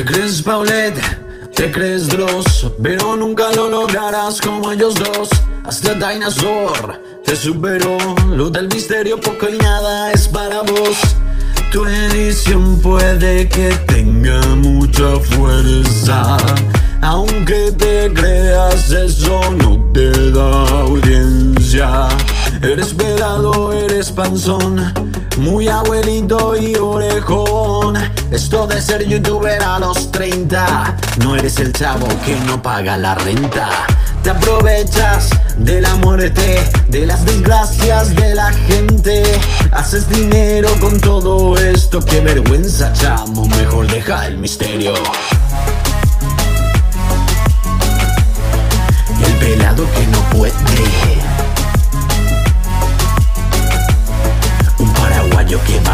Te crees Paulette, te crees Dross, pero nunca lo lograrás como ellos dos. Hasta Dinosaur te superó, lo del misterio poco y nada es para vos. Tu edición puede que tenga mucha fuerza, aunque te creas eso no te da audiencia. Eres velado, eres panzón, muy abuelito y orejón. Esto de ser youtuber a los 30, no eres el chavo que no paga la renta. Te aprovechas de la muerte, de las desgracias de la gente. Haces dinero con todo esto, qué vergüenza, chamo. Mejor deja el misterio. El pelado que no puede.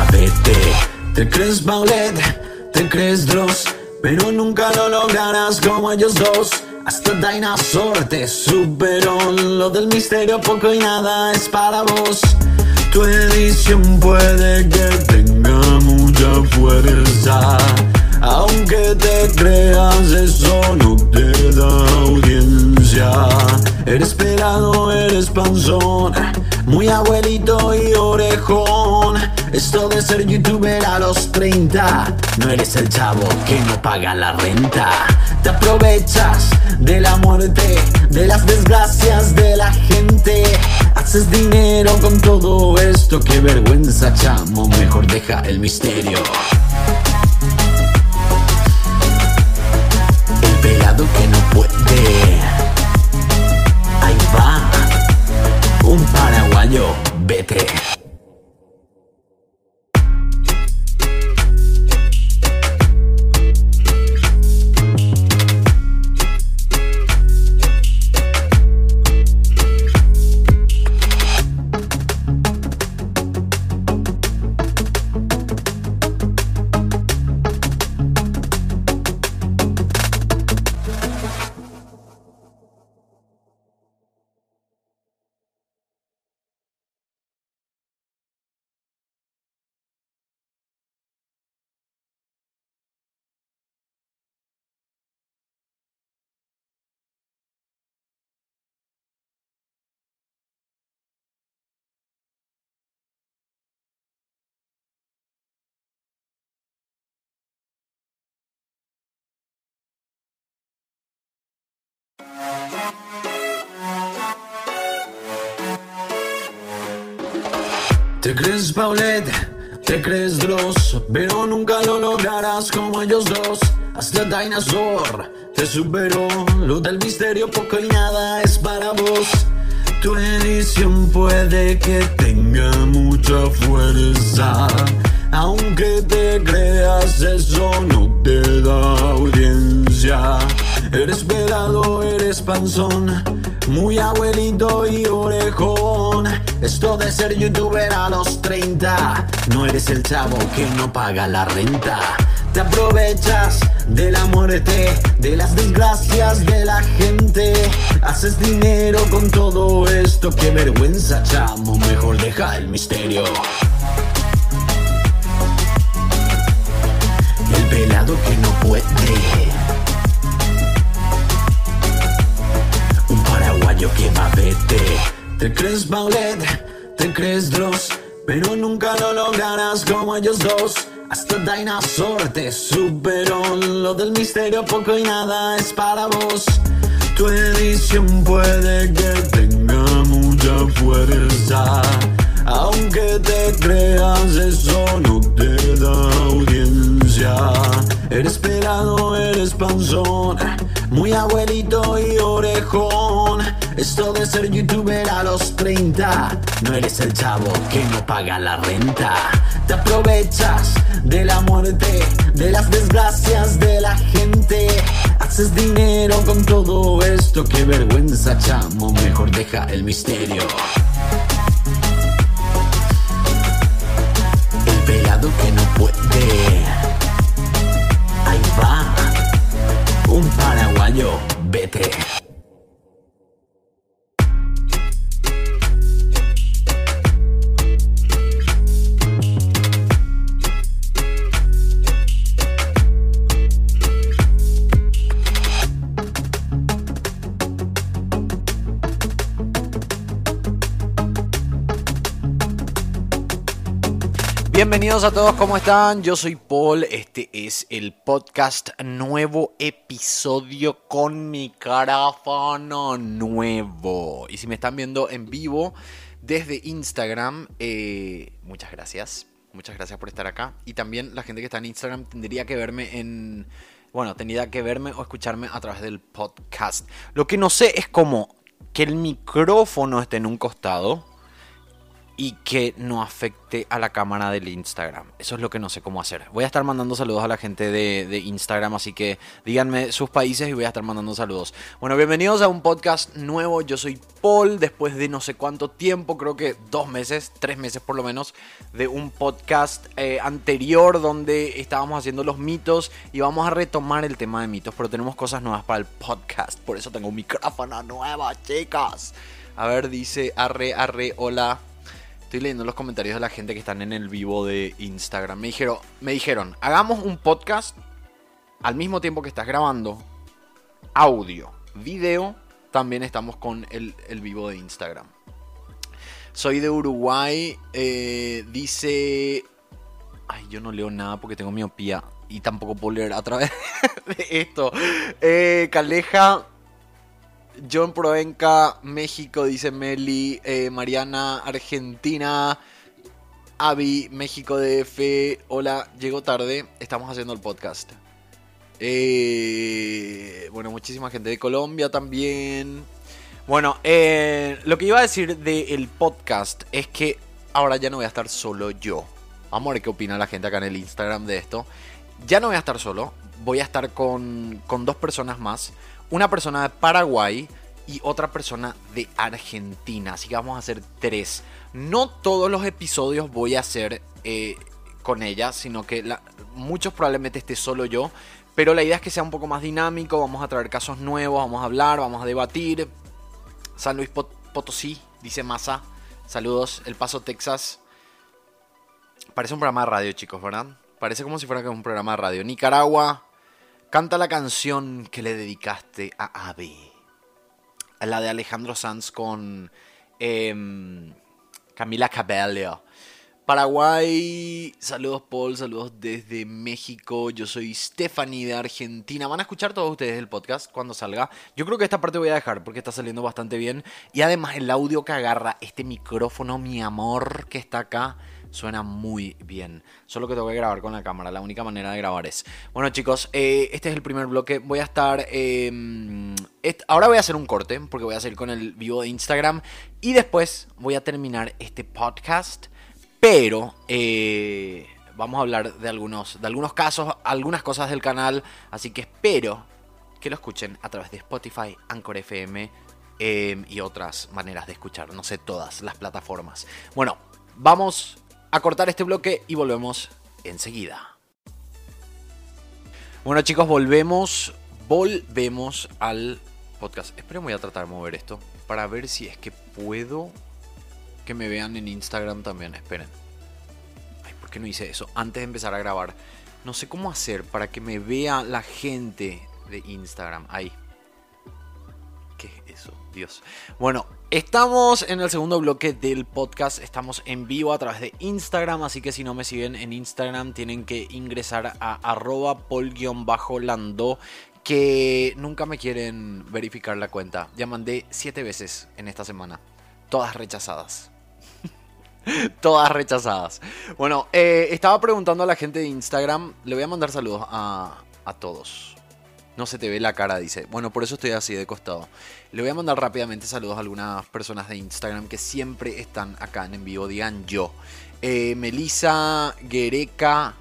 Paraguayo que va a verte. Te crees Paulette, te crees Dross, pero nunca lo lograrás como ellos dos. Hasta Dinosaur te superó, lo del misterio poco y nada es para vos. Tu edición puede que tenga mucha fuerza, aunque te creas eso no te da audiencia. Eres pelado, eres panzón, muy abuelito y orejón. Esto de ser youtuber a los 30, no eres el chavo que no paga la renta. Te aprovechas de la muerte, de las desgracias de la gente. Haces dinero con todo esto, qué vergüenza, chamo. Mejor deja el misterio. El pelado que no puede. Ahí va. Un paraguayo, vete. Paulette, te crees Dross, pero nunca lo lograrás como ellos dos. Hasta Dinosaur te superó, lo del misterio poco y nada es para vos. Tu edición puede que tenga mucha fuerza, aunque te creas eso no te da audiencia. Eres velado, eres panzón, muy abuelito y orejón. Esto de ser youtuber a los 30, no eres el chavo que no paga la renta. Te aprovechas de la muerte, de las desgracias de la gente. Haces dinero con todo esto, qué vergüenza, chamo. Mejor deja el misterio. El pelado que no puede. Un paraguayo que va a verte. Te crees Paulette, te crees Dross, pero nunca lo lograrás como ellos dos. Hasta Dinosaur te superó, lo del misterio poco y nada es para vos. Tu edición puede que tenga mucha fuerza, aunque te creas eso no te da audiencia. Eres pelado, eres panzón, muy abuelito y orejón. Esto de ser youtuber a los 30, no eres el chavo que no paga la renta. Te aprovechas de la muerte, de las desgracias de la gente. Haces dinero con todo esto, qué vergüenza, chamo. Mejor deja el misterio. Bienvenidos a todos, ¿cómo están? Yo soy Paul, este es el podcast nuevo episodio con micrófono nuevo. Y si me están viendo en vivo desde Instagram, eh, muchas gracias. Muchas gracias por estar acá. Y también la gente que está en Instagram tendría que verme en... Bueno, tendría que verme o escucharme a través del podcast. Lo que no sé es cómo que el micrófono esté en un costado y que no afecte a la cámara del Instagram. Eso es lo que no sé cómo hacer. Voy a estar mandando saludos a la gente de, Instagram, así que díganme sus países y voy a estar mandando saludos. Bueno, bienvenidos a un podcast nuevo. Yo soy Paul, después de no sé cuánto tiempo, creo que dos meses, tres meses por lo menos, de un podcast eh, anterior donde estábamos haciendo los mitos y vamos a retomar el tema de mitos, pero tenemos cosas nuevas para el podcast. Por eso tengo un micrófono nuevo, chicas. A ver, dice arre, arre, hola. Estoy leyendo los comentarios de la gente que están en el vivo de Instagram. Me dijeron, me dijeron, hagamos un podcast al mismo tiempo que estás grabando audio, video. También estamos con el, vivo de Instagram. Soy de Uruguay. Eh, dice. Ay, yo no leo nada porque tengo miopía. Y tampoco puedo leer a través de esto. Eh, Caleja John Provenca, México, dice Meli. Eh, Mariana, Argentina. Avi, México DF. Hola, llego tarde. Estamos haciendo el podcast. Eh, bueno, muchísima gente de Colombia también. Bueno, eh, lo que iba a decir del podcast es que ahora ya no voy a estar solo yo. Vamos a ver qué opina la gente acá en el Instagram de esto. Ya no voy a estar solo. Voy a estar con, con dos personas más una persona de Paraguay y otra persona de Argentina. Así que vamos a hacer tres. No todos los episodios voy a hacer eh, con ella, sino que muchos probablemente esté solo yo. Pero la idea es que sea un poco más dinámico. Vamos a traer casos nuevos, vamos a hablar, vamos a debatir. San Luis Potosí, dice Massa. Saludos, El Paso, Texas. Parece un programa de radio, chicos, ¿verdad? Parece como si fuera un programa de radio. Nicaragua, Canta la canción que le dedicaste a Abby. La de Alejandro Sanz con em, Camila Cabello. Paraguay, saludos Paul, saludos desde México, yo soy Stephanie de Argentina. Van a escuchar todos ustedes el podcast cuando salga. Yo creo que esta parte voy a dejar porque está saliendo bastante bien. Y además el audio que agarra este micrófono, mi amor, que está acá, Suena muy bien. Solo que tengo que grabar con la cámara. La única manera de grabar es. Bueno, chicos, eh, este es el primer bloque. Voy a estar. Em, ahora voy a hacer un corte. Porque voy a seguir con el vivo de Instagram. Y después voy a terminar este podcast. Pero. Eh, vamos a hablar de algunos, de algunos casos, algunas cosas del canal. Así que espero que lo escuchen a través de Spotify, Anchor FM em, y otras maneras de escuchar. No sé, todas las plataformas. Bueno, vamos a cortar este bloque y volvemos enseguida. Bueno chicos, volvemos, volvemos al podcast. Espero voy a tratar de mover esto para ver si es que puedo que me vean en Instagram también. Esperen. Ay, ¿por qué no hice eso antes de empezar a grabar? No sé cómo hacer para que me vea la gente de Instagram. Ahí. Dios. Bueno, Estamos en el segundo bloque del podcast, estamos en vivo a través de Instagram, así que si no me siguen en Instagram tienen que ingresar a arroba pol-lando que nunca me quieren verificar la cuenta. Ya mandé siete veces en esta semana, todas rechazadas. todas rechazadas. Bueno, eh, estaba preguntando a la gente de Instagram, le voy a mandar saludos a, a todos. No se te ve la cara, dice. Bueno, por eso estoy así de costado. Le voy a mandar rápidamente saludos a algunas personas de Instagram que siempre están acá en vivo. Digan yo. Eh, Melissa Guereca.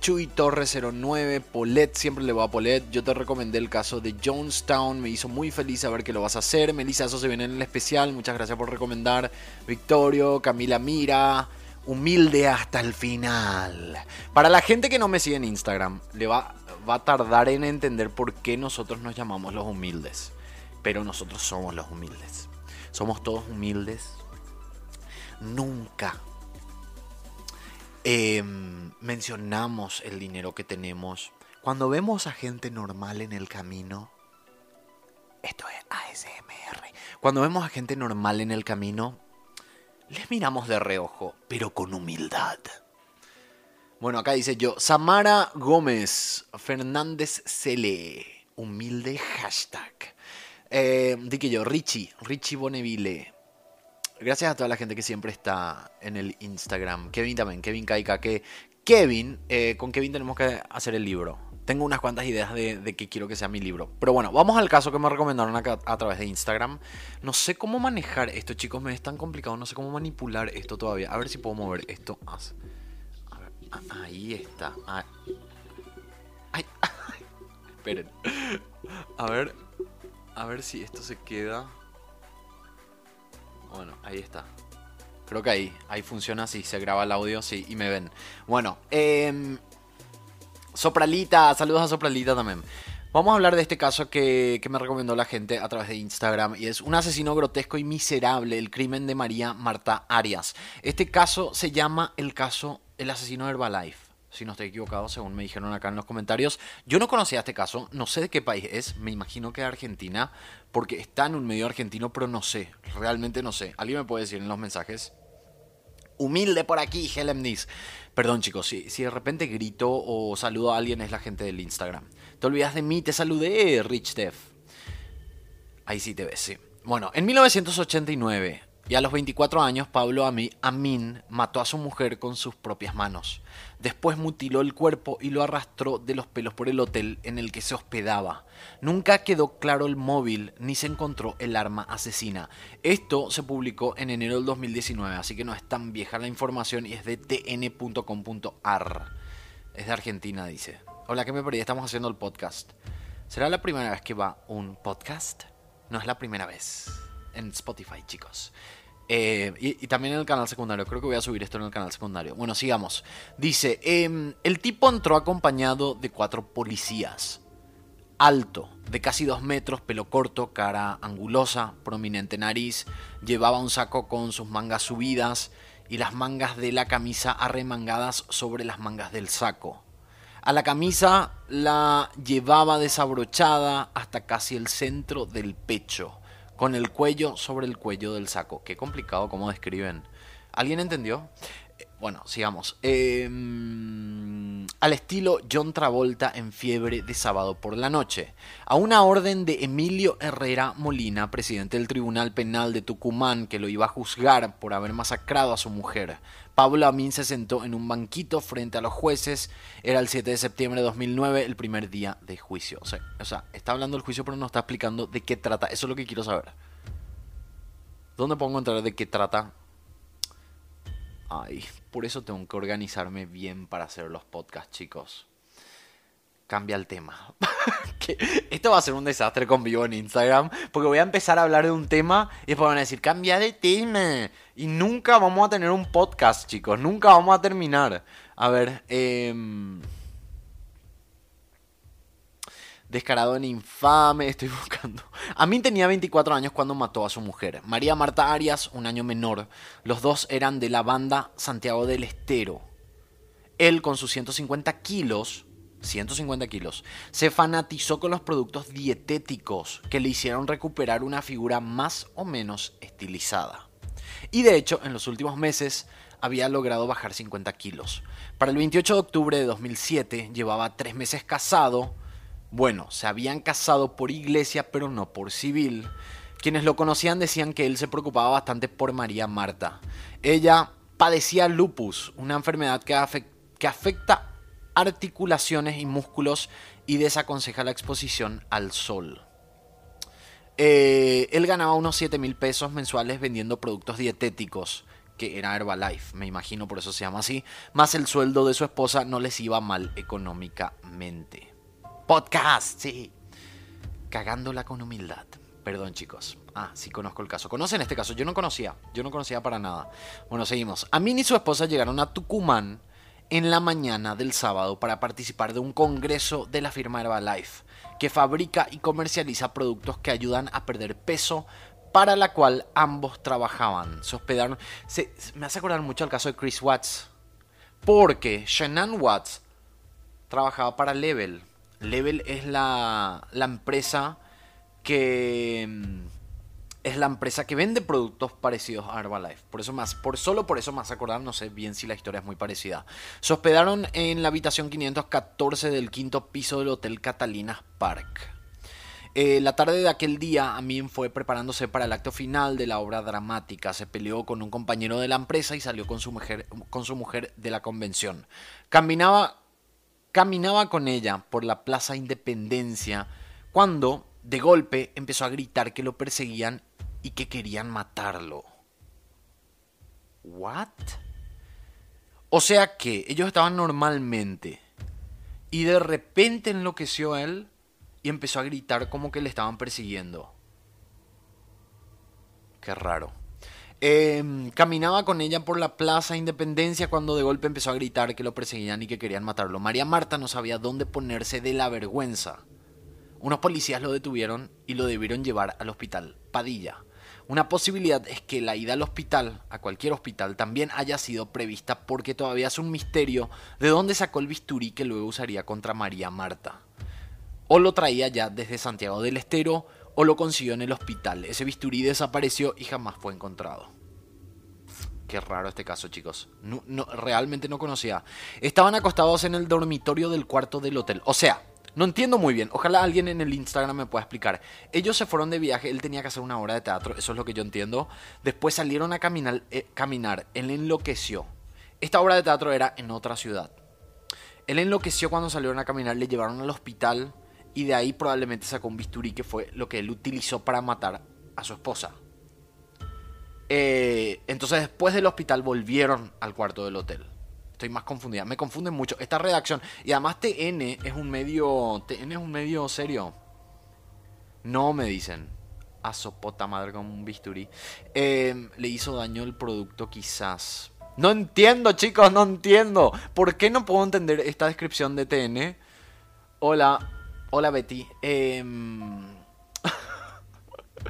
Chuy Torres 09, Polet, siempre le voy a Polet. Yo te recomendé el caso de Jonestown, me hizo muy feliz saber que lo vas a hacer. Melissa, eso se viene en el especial, muchas gracias por recomendar. Victorio, Camila Mira, humilde hasta el final. Para la gente que no me sigue en Instagram, le va va a tardar en entender por qué nosotros nos llamamos los humildes. Pero nosotros somos los humildes. Somos todos humildes. Nunca em, mencionamos el dinero que tenemos. Cuando vemos a gente normal en el camino, esto es ASMR. Cuando vemos a gente normal en el camino, les miramos de reojo, pero con humildad. Bueno, acá dice yo, Samara Gómez, Fernández Cele, humilde hashtag. Eh, que yo, Richie, Richie Bonneville. Gracias a toda la gente que siempre está en el Instagram. Kevin también, Kevin Kaika, que Kevin, eh, con Kevin tenemos que hacer el libro. Tengo unas cuantas ideas de, de que quiero que sea mi libro. Pero bueno, vamos al caso que me recomendaron acá a través de Instagram. No sé cómo manejar esto, chicos. Me es tan complicado. No sé cómo manipular esto todavía. A ver si puedo mover esto. Ah, ahí está. Ah. Ay, Esperen. A ver. A ver si esto se queda. Bueno, ahí está. Creo que ahí, ahí funciona así, se graba el audio, sí, y me ven. Bueno, eh, Sopralita, saludos a Sopralita también. Vamos a hablar de este caso que, que, me recomendó la gente a través de Instagram y es un asesino grotesco y miserable, el crimen de María Marta Arias. Este caso se llama el caso el asesino de Herbalife. Si no estoy equivocado, según me dijeron acá en los comentarios. Yo no conocía este caso, no sé de qué país es, me imagino que Argentina, porque está en un medio argentino, pero no sé, realmente no sé. ¿Alguien me puede decir en los mensajes? Humilde por aquí, Helen Nis. Perdón chicos, si, si de repente grito o saludo a alguien es la gente del Instagram. Te olvidas de mí, te saludé, Rich Def. Ahí sí te ves, sí. Bueno, en 1989, y a los 24 años, Pablo Amin mató a su mujer con sus propias manos. Después mutiló el cuerpo y lo arrastró de los pelos por el hotel en el que se hospedaba. Nunca quedó claro el móvil ni se encontró el arma asesina. Esto se publicó en enero del 2019, así que no es tan vieja la información y es de tn.com.ar. Es de Argentina, dice. Hola, ¿qué me perdí? Estamos haciendo el podcast. ¿Será la primera vez que va un podcast? No es la primera vez. En Spotify, chicos. Eh, y, también en el canal secundario. Creo que voy a subir esto en el canal secundario. Bueno, sigamos. Dice, em, el tipo entró acompañado de cuatro policías. Alto, de casi dos metros, pelo corto, cara angulosa, prominente nariz. Llevaba un saco con sus mangas subidas y las mangas de la camisa arremangadas sobre las mangas del saco. A la camisa la llevaba desabrochada hasta casi el centro del pecho con el cuello sobre el cuello del saco. Qué complicado cómo describen. ¿Alguien entendió? Bueno, sigamos. Em, al estilo John Travolta en fiebre de sábado por la noche. A una orden de Emilio Herrera Molina, presidente del Tribunal Penal de Tucumán, que lo iba a juzgar por haber masacrado a su mujer. Pablo Amin se sentó en un banquito frente a los jueces. Era el 7 de septiembre de 2009, el primer día de juicio. O sea, o sea, está hablando del juicio, pero no está explicando de qué trata. Eso es lo que quiero saber. ¿Dónde puedo encontrar de qué trata? Ay, por eso tengo que organizarme bien para hacer los podcasts, chicos cambia el tema. esto va a ser un desastre con vivo en Instagram, porque voy a empezar a hablar de un tema y después van a decir, cambia de tema. Y nunca vamos a tener un podcast, chicos, nunca vamos a terminar. A ver, eh... Descarado en infame, estoy buscando. A mí tenía 24 años cuando mató a su mujer. María Marta Arias, un año menor. Los dos eran de la banda Santiago del Estero. Él con sus 150 kilos 150 kilos, se fanatizó con los productos dietéticos que le hicieron recuperar una figura más o menos estilizada. Y de hecho, en los últimos meses había logrado bajar 50 kilos. Para el 28 de octubre de 2007 llevaba tres meses casado. Bueno, se habían casado por iglesia, pero no por civil. Quienes lo conocían decían que él se preocupaba bastante por María Marta. Ella padecía lupus, una enfermedad que, afecta articulaciones y músculos y desaconseja la exposición al sol. Eh, él ganaba unos 7 mil pesos mensuales vendiendo productos dietéticos, que era Herbalife, me imagino por eso se llama así, más el sueldo de su esposa no les iba mal económicamente. Podcast, sí. Cagándola con humildad. Perdón chicos. Ah, sí conozco el caso. ¿Conocen este caso? Yo no conocía. Yo no conocía para nada. Bueno, seguimos. A mí y su esposa llegaron a Tucumán en la mañana del sábado para participar de un congreso de la firma Herbalife, que fabrica y comercializa productos que ayudan a perder peso, para la cual ambos trabajaban. Se hospedaron. me hace acordar mucho al caso de Chris Watts, porque Shannon Watts trabajaba para Level. Level es la, la empresa que mm, es la empresa que vende productos parecidos a Herbalife. Por eso más, por solo por eso más acordar, no sé bien si la historia es muy parecida. Se hospedaron en la habitación 514 del quinto piso del Hotel Catalina Park. Eh, la tarde de aquel día, Amin fue preparándose para el acto final de la obra dramática. Se peleó con un compañero de la empresa y salió con su mujer, con su mujer de la convención. Caminaba, caminaba con ella por la Plaza Independencia cuando, de golpe, empezó a gritar que lo perseguían y que querían matarlo. ¿What? O sea que ellos estaban normalmente y de repente enloqueció a él y empezó a gritar como que le estaban persiguiendo. Qué raro. Em, caminaba con ella por la Plaza Independencia cuando de golpe empezó a gritar que lo perseguían y que querían matarlo. María Marta no sabía dónde ponerse de la vergüenza. Unos policías lo detuvieron y lo debieron llevar al hospital Padilla. Una posibilidad es que la ida al hospital, a cualquier hospital, también haya sido prevista porque todavía es un misterio de dónde sacó el bisturí que luego usaría contra María Marta o lo traía ya desde Santiago del Estero o lo consiguió en el hospital. Ese bisturí desapareció y jamás fue encontrado. Qué raro este caso, chicos. No, realmente no conocía. Estaban acostados en el dormitorio del cuarto del hotel. O sea, no entiendo muy bien. Ojalá alguien en el Instagram me pueda explicar. Ellos se fueron de viaje. Él tenía que hacer una obra de teatro. Eso es lo que yo entiendo. Después salieron a caminar. Eh, caminar. Él enloqueció. Esta obra de teatro era en otra ciudad. Él enloqueció cuando salieron a caminar. Le llevaron al hospital y de ahí probablemente sacó un bisturí que fue lo que él utilizó para matar a su esposa. Eh, entonces después del hospital volvieron al cuarto del hotel. Estoy más confundida. Me confunden mucho. Esta redacción. Y además TN es un medio. TN es un medio serio. No me dicen. A sopota madre con un bisturí. Eh, le hizo daño el producto quizás. No entiendo chicos, no entiendo. ¿Por qué no puedo entender esta descripción de TN? Hola, Hola Betty. Eh...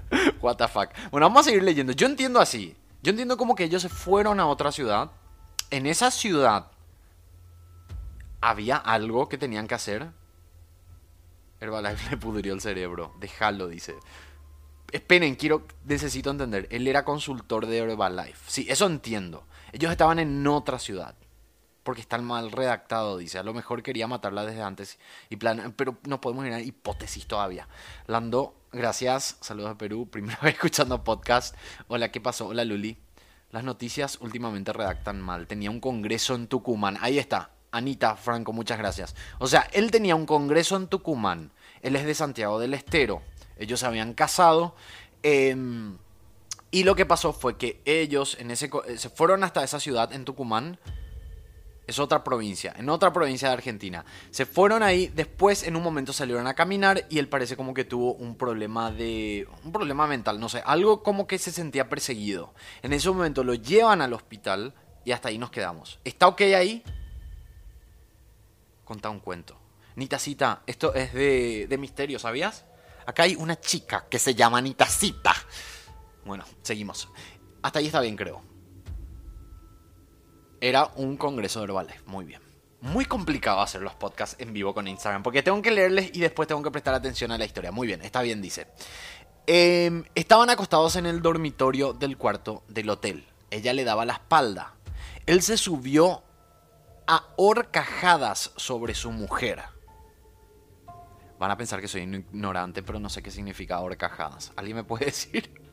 What the fuck. Bueno, vamos a seguir leyendo. Yo entiendo así. Yo entiendo como que ellos se fueron a otra ciudad. En esa ciudad había algo que tenían que hacer. Herbalife le pudrió el cerebro. Déjalo, dice. Esperen, quiero, necesito entender. Él era consultor de Herbalife. Sí, eso entiendo. Ellos estaban en otra ciudad porque está mal redactado, dice. A lo mejor quería matarla desde antes. Y plan, pero no podemos a hipótesis todavía. Lando, gracias. Saludos a Perú. Primera vez escuchando podcast. Hola, ¿qué pasó? Hola, Luli. Las noticias últimamente redactan mal. Tenía un congreso en Tucumán. Ahí está. Anita Franco, muchas gracias. O sea, él tenía un congreso en Tucumán. Él es de Santiago del Estero. Ellos se habían casado. Em, y lo que pasó fue que ellos en ese, se fueron hasta esa ciudad en Tucumán es otra provincia, en otra provincia de Argentina. Se fueron ahí, después en un momento salieron a caminar y él parece como que tuvo un problema de un problema mental, no sé, algo como que se sentía perseguido. En ese momento lo llevan al hospital y hasta ahí nos quedamos. ¿Está ok ahí? Conta un cuento. Nitacita, esto es de, de misterio, ¿sabías? Acá hay una chica que se llama Nitacita. Bueno, seguimos. Hasta ahí está bien, creo. Era un congreso de Herbalife. Muy bien. Muy complicado hacer los podcasts en vivo con Instagram. Porque tengo que leerles y después tengo que prestar atención a la historia. Muy bien, está bien, dice. Em, estaban acostados en el dormitorio del cuarto del hotel. Ella le daba la espalda. Él se subió a horcajadas sobre su mujer. Van a pensar que soy ignorante, pero no sé qué significa horcajadas. ¿Alguien me puede decir?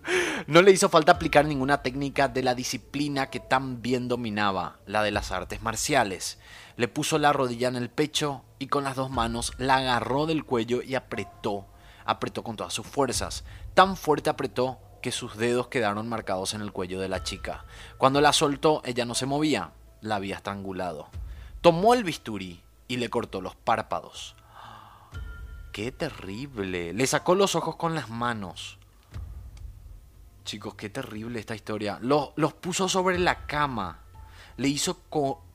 No le hizo falta aplicar ninguna técnica de la disciplina que tan bien dominaba, la de las artes marciales. Le puso la rodilla en el pecho y con las dos manos la agarró del cuello y apretó, apretó con todas sus fuerzas. Tan fuerte apretó que sus dedos quedaron marcados en el cuello de la chica. Cuando la soltó, ella no se movía, la había estrangulado. Tomó el bisturí y le cortó los párpados. ¡Qué terrible! Le sacó los ojos con las manos. Chicos, qué terrible esta historia. Los, los puso sobre la cama. Le hizo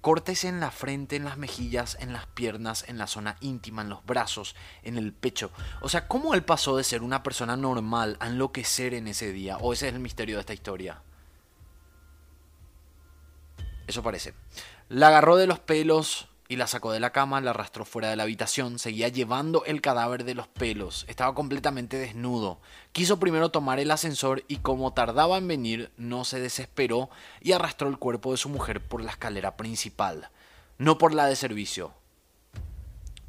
cortes en la frente, en las mejillas, en las piernas, en la zona íntima, en los brazos, en el pecho. O sea, ¿cómo él pasó de ser una persona normal a enloquecer en ese día? ¿O ese es el misterio de esta historia? Eso parece. La agarró de los pelos y la sacó de la cama, la arrastró fuera de la habitación, seguía llevando el cadáver de los pelos, estaba completamente desnudo. Quiso primero tomar el ascensor y como tardaba en venir, no se desesperó y arrastró el cuerpo de su mujer por la escalera principal, no por la de servicio,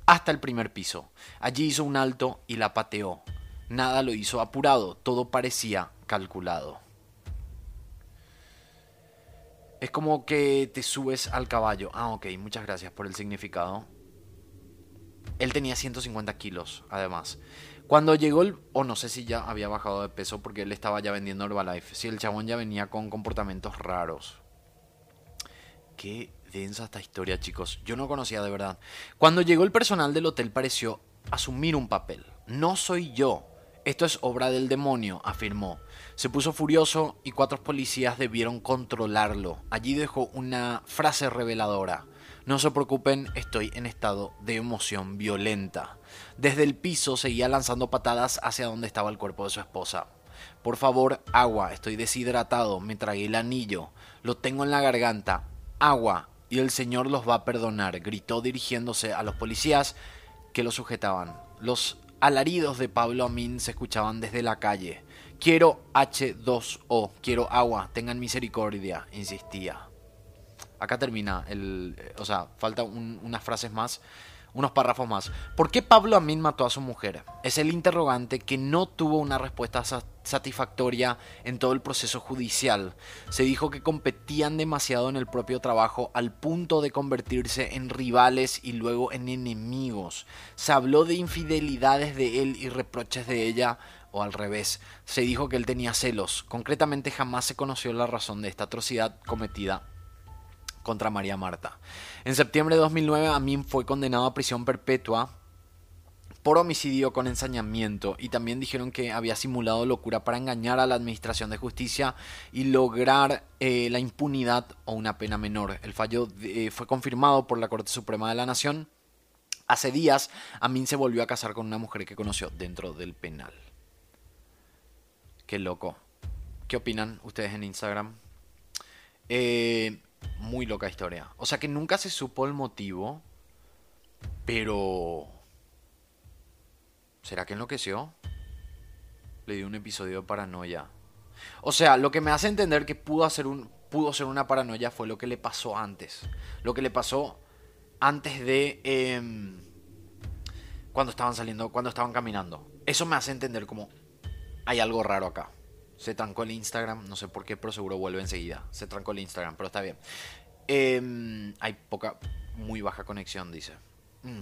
hasta el primer piso. Allí hizo un alto y la pateó. Nada lo hizo apurado, todo parecía calculado. Es como que te subes al caballo. Ah, ok, muchas gracias por el significado. Él tenía 150 kilos, además. Cuando llegó el... O no sé si ya había bajado de peso porque él estaba ya vendiendo Herbalife. Si el chabón ya venía con comportamientos raros. Qué densa esta historia, chicos. Yo no conocía de verdad. Cuando llegó el personal del hotel pareció asumir un papel. No soy yo. Esto es obra del demonio, afirmó. Se puso furioso y cuatro policías debieron controlarlo. Allí dejó una frase reveladora. No se preocupen, estoy en estado de emoción violenta. Desde el piso seguía lanzando patadas hacia donde estaba el cuerpo de su esposa. Por favor, agua, estoy deshidratado, me tragué el anillo, lo tengo en la garganta. Agua, y el Señor los va a perdonar, gritó dirigiéndose a los policías que lo sujetaban. Los alaridos de Pablo Amin se escuchaban desde la calle. Quiero H2O, quiero agua, tengan misericordia, insistía. Acá termina el. O sea, falta unas frases más, unos párrafos más. ¿Por qué Pablo Amin mató a su mujer? Es el interrogante que no tuvo una respuesta satisfactoria en todo el proceso judicial. Se dijo que competían demasiado en el propio trabajo al punto de convertirse en rivales y luego en enemigos. Se habló de infidelidades de él y reproches de ella o al revés, se dijo que él tenía celos. Concretamente jamás se conoció la razón de esta atrocidad cometida contra María Marta. En septiembre de 2009 Amin fue condenado a prisión perpetua por homicidio con ensañamiento y también dijeron que había simulado locura para engañar a la administración de justicia y lograr eh, la impunidad o una pena menor. El fallo eh, fue confirmado por la Corte Suprema de la Nación. Hace días Amin se volvió a casar con una mujer que conoció dentro del penal. Qué loco. ¿Qué opinan ustedes en Instagram? Eh, muy loca historia. O sea que nunca se supo el motivo, pero... ¿Será que enloqueció? Le dio un episodio de paranoia. O sea, lo que me hace entender que pudo, hacer un, pudo ser una paranoia fue lo que le pasó antes. Lo que le pasó antes de... Em, cuando estaban saliendo, cuando estaban caminando. Eso me hace entender como hay algo raro acá. Se trancó el Instagram, no sé por qué, pero seguro vuelve enseguida. Se trancó el Instagram, pero está bien. Em, hay poca, muy baja conexión, dice. Mm,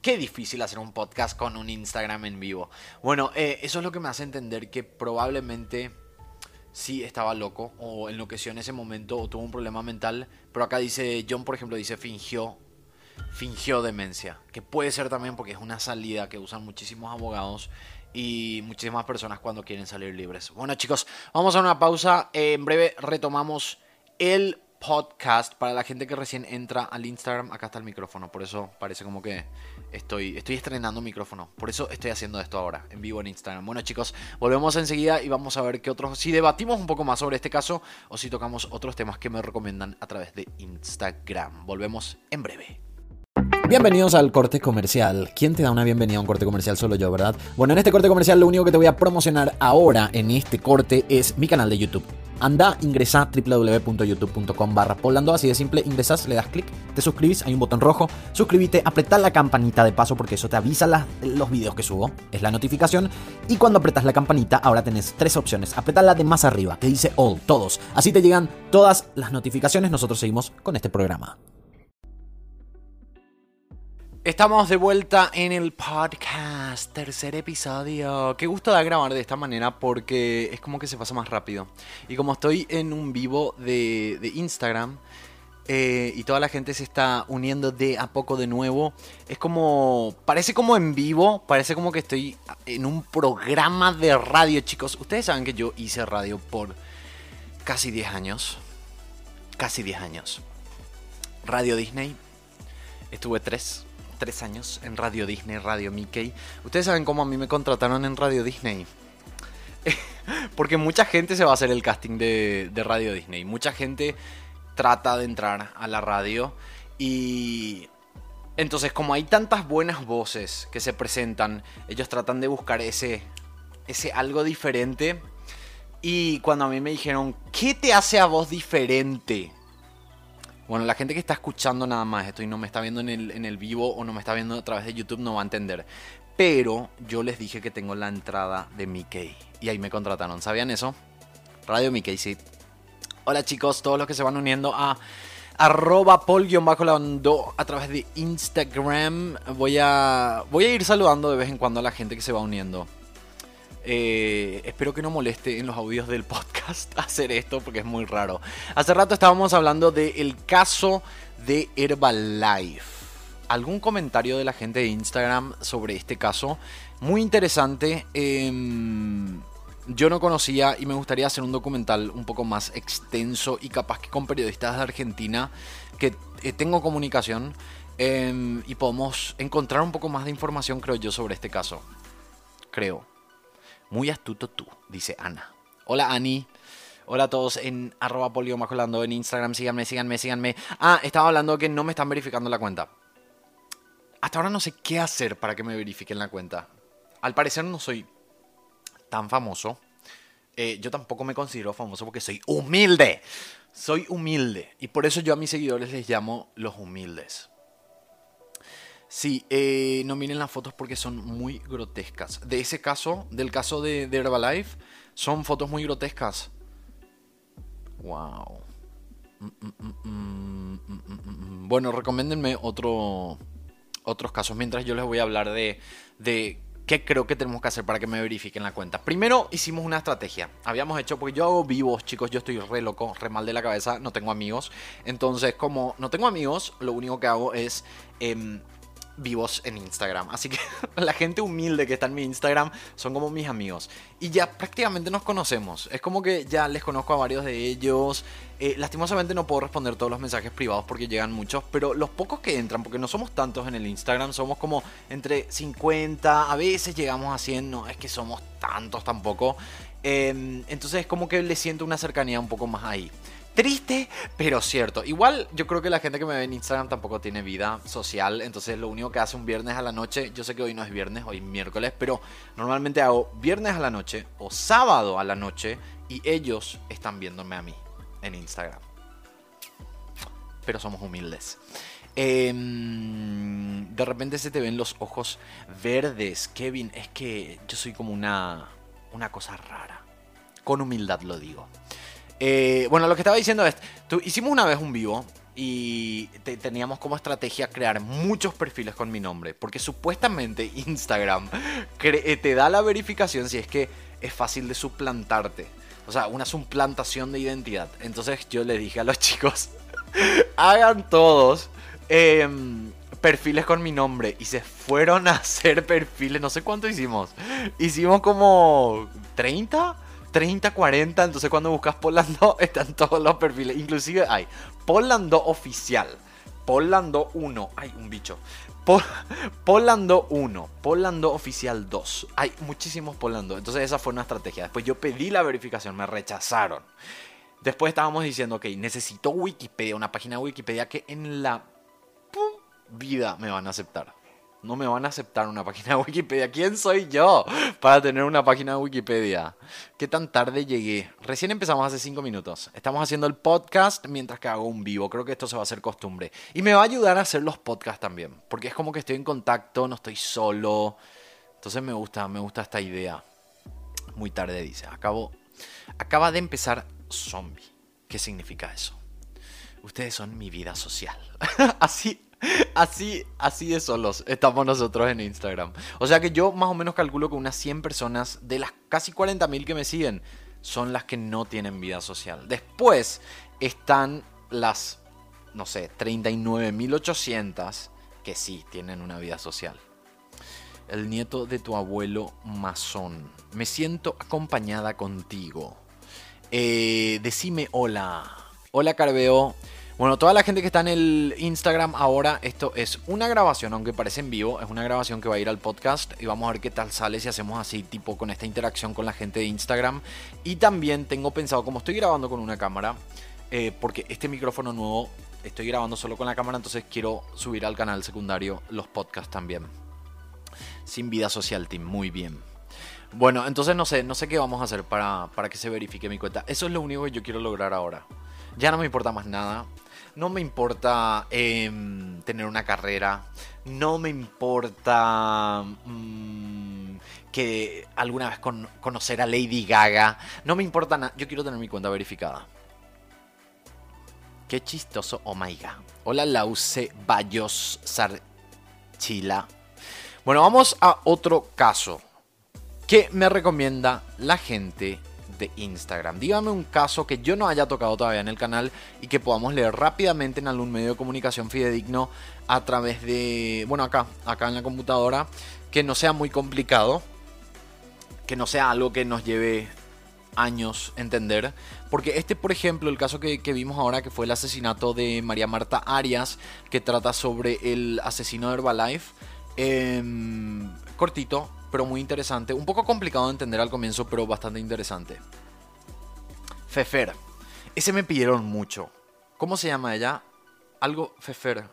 qué difícil hacer un podcast con un Instagram en vivo. Bueno, eh, eso es lo que me hace entender que probablemente sí estaba loco o enloqueció en ese momento o tuvo un problema mental. Pero acá dice, John por ejemplo dice, fingió, fingió demencia. Que puede ser también porque es una salida que usan muchísimos abogados y muchísimas personas cuando quieren salir libres. Bueno chicos, vamos a una pausa. en breve retomamos el podcast para la gente que recién entra al Instagram. Acá está el micrófono, por eso parece como que estoy, estoy estrenando micrófono. Por eso estoy haciendo esto ahora, en vivo en Instagram. Bueno chicos, volvemos enseguida y vamos a ver qué otros, si debatimos un poco más sobre este caso o si tocamos otros temas que me recomiendan a través de Instagram. Volvemos en breve. Bienvenidos al corte comercial. ¿Quién te da una bienvenida a un corte comercial? Solo yo, ¿verdad? Bueno, en este corte comercial lo único que te voy a promocionar ahora en este corte es mi canal de YouTube. Anda, ingresa www.youtube.com barra Polando, así de simple, ingresas, le das clic, te suscribís, hay un botón rojo, suscríbete, apretá la campanita de paso porque eso te avisa los videos que subo, es la notificación, y cuando apretas la campanita ahora tenés tres opciones, apretá la de más arriba, que dice All, todos, así te llegan todas las notificaciones, nosotros seguimos con este programa. Estamos de vuelta en el podcast, tercer episodio. Qué gusto da grabar de esta manera porque es como que se pasa más rápido. Y como estoy en un vivo de, Instagram eh, y toda la gente se está uniendo de a poco de nuevo, es como. Parece como en vivo, parece como que estoy en un programa de radio, chicos. Ustedes saben que yo hice radio por casi 10 años. Casi 10 años. Radio Disney. Estuve 3 tres años en Radio Disney, Radio Mickey. Ustedes saben cómo a mí me contrataron en Radio Disney. Porque mucha gente se va a hacer el casting de, Radio Disney. Mucha gente trata de entrar a la radio y Entonces, como hay tantas buenas voces que se presentan, ellos tratan de buscar ese, ese algo diferente. Y cuando a mí me dijeron, ¿qué te hace a vos diferente? Bueno, la gente que está escuchando nada más esto y no me está viendo en el, en el vivo o no me está viendo a través de YouTube no va a entender. Pero yo les dije que tengo la entrada de Mickey. Y ahí me contrataron. ¿Sabían eso? Radio Mickey, sí. Hola chicos, todos los que se van uniendo a arroba pol-lando a través de Instagram. Voy a, voy a ir saludando de vez en cuando a la gente que se va uniendo. Eh, espero que no moleste en los audios del podcast hacer esto porque es muy raro. Hace rato estábamos hablando del caso de Herbalife. ¿Algún comentario de la gente de Instagram sobre este caso? Muy interesante. Em, yo no conocía y me gustaría hacer un documental un poco más extenso y capaz que con periodistas de Argentina que eh, tengo comunicación em, y podemos encontrar un poco más de información, creo yo, sobre este caso. Creo. Muy astuto tú, dice Ana. Hola Ani. Hola a todos en arroba polio en Instagram. Síganme, síganme, síganme. Ah, estaba hablando que no me están verificando la cuenta. Hasta ahora no sé qué hacer para que me verifiquen la cuenta. Al parecer no soy tan famoso. Eh, yo tampoco me considero famoso porque soy humilde. Soy humilde. Y por eso yo a mis seguidores les llamo los humildes. Sí, eh, no miren las fotos porque son muy grotescas. De ese caso, del caso de, Herbalife, son fotos muy grotescas. Wow. Mm, mm, mm, bueno, recomiéndenme otro, otros casos mientras yo les voy a hablar de, de qué creo que tenemos que hacer para que me verifiquen la cuenta. Primero hicimos una estrategia. Habíamos hecho, porque yo hago vivos, chicos, yo estoy re loco, re mal de la cabeza, no tengo amigos. Entonces, como no tengo amigos, lo único que hago es... Em, vivos en Instagram. Así que la gente humilde que está en mi Instagram son como mis amigos. Y ya prácticamente nos conocemos. Es como que ya les conozco a varios de ellos. Eh, lastimosamente no puedo responder todos los mensajes privados porque llegan muchos. Pero los pocos que entran, porque no somos tantos en el Instagram, somos como entre 50, a veces llegamos a 100. No es que somos tantos tampoco. Em, entonces es como que le siento una cercanía un poco más ahí. Triste, pero cierto. Igual yo creo que la gente que me ve en Instagram tampoco tiene vida social. Entonces lo único que hace un viernes a la noche, yo sé que hoy no es viernes, hoy es miércoles, pero normalmente hago viernes a la noche o sábado a la noche y ellos están viéndome a mí en Instagram. Pero somos humildes. Em, de repente se te ven los ojos verdes. Kevin, es que yo soy como una, una cosa rara. Con humildad lo digo. Eh, bueno, lo que estaba diciendo es, tú, hicimos una vez un vivo y teníamos como estrategia crear muchos perfiles con mi nombre, porque supuestamente Instagram eh, te da la verificación si es que es fácil de suplantarte. O sea, una suplantación de identidad. Entonces yo le dije a los chicos, hagan todos em, perfiles con mi nombre. Y se fueron a hacer perfiles, no sé cuánto hicimos. Hicimos como 30 30, 40. Entonces cuando buscas Polando están todos los perfiles. Inclusive hay Polando oficial. Polando 1. Hay un bicho. Polando 1. Polando oficial 2. Hay muchísimos Polando. Entonces esa fue una estrategia. Después yo pedí la verificación. Me rechazaron. Después estábamos diciendo, ok, necesito Wikipedia. Una página de Wikipedia que en la vida me van a aceptar no me van a aceptar una página de Wikipedia. ¿Quién soy yo para tener una página de Wikipedia? ¿Qué tan tarde llegué? Recién empezamos hace 5 minutos. Estamos haciendo el podcast mientras que hago un vivo. Creo que esto se va a hacer costumbre. Y me va a ayudar a hacer los podcasts también. Porque es como que estoy en contacto, no estoy solo. Entonces me gusta, me gusta esta idea. Muy tarde dice. Acabo, acaba de empezar zombie. ¿Qué significa eso? Ustedes son mi vida social. Así, Así, así de solos estamos nosotros en Instagram. O sea que yo más o menos calculo que unas 100 personas de las casi 40.000 que me siguen son las que no tienen vida social. Después están las, no sé, 39.800 que sí tienen una vida social. El nieto de tu abuelo masón. Me siento acompañada contigo. Eh, decime hola. Hola Carveo. Bueno, toda la gente que está en el Instagram ahora, esto es una grabación, aunque parece en vivo, es una grabación que va a ir al podcast y vamos a ver qué tal sale si hacemos así, tipo con esta interacción con la gente de Instagram. Y también tengo pensado, como estoy grabando con una cámara, eh, porque este micrófono nuevo estoy grabando solo con la cámara, entonces quiero subir al canal secundario los podcasts también. Sin vida social, team, muy bien. Bueno, entonces no sé, no sé qué vamos a hacer para, para que se verifique mi cuenta. Eso es lo único que yo quiero lograr ahora. Ya no me importa más nada. No me importa em, tener una carrera. No me importa mm, que alguna vez conocer a Lady Gaga. No me importa nada. Yo quiero tener mi cuenta verificada. Qué chistoso. Oh my god. Hola Lause Bayos Sarchila. Bueno, vamos a otro caso. Que me recomienda la gente de Instagram. Dígame un caso que yo no haya tocado todavía en el canal y que podamos leer rápidamente en algún medio de comunicación fidedigno a través de, bueno, acá, acá en la computadora, que no sea muy complicado, que no sea algo que nos lleve años entender. Porque este, por ejemplo, el caso que, vimos ahora, que fue el asesinato de María Marta Arias, que trata sobre el asesino de Herbalife, em, cortito, pero muy interesante. Un poco complicado de entender al comienzo, pero bastante interesante. Fefer. Ese me pidieron mucho. ¿Cómo se llama ella? Algo Fefer.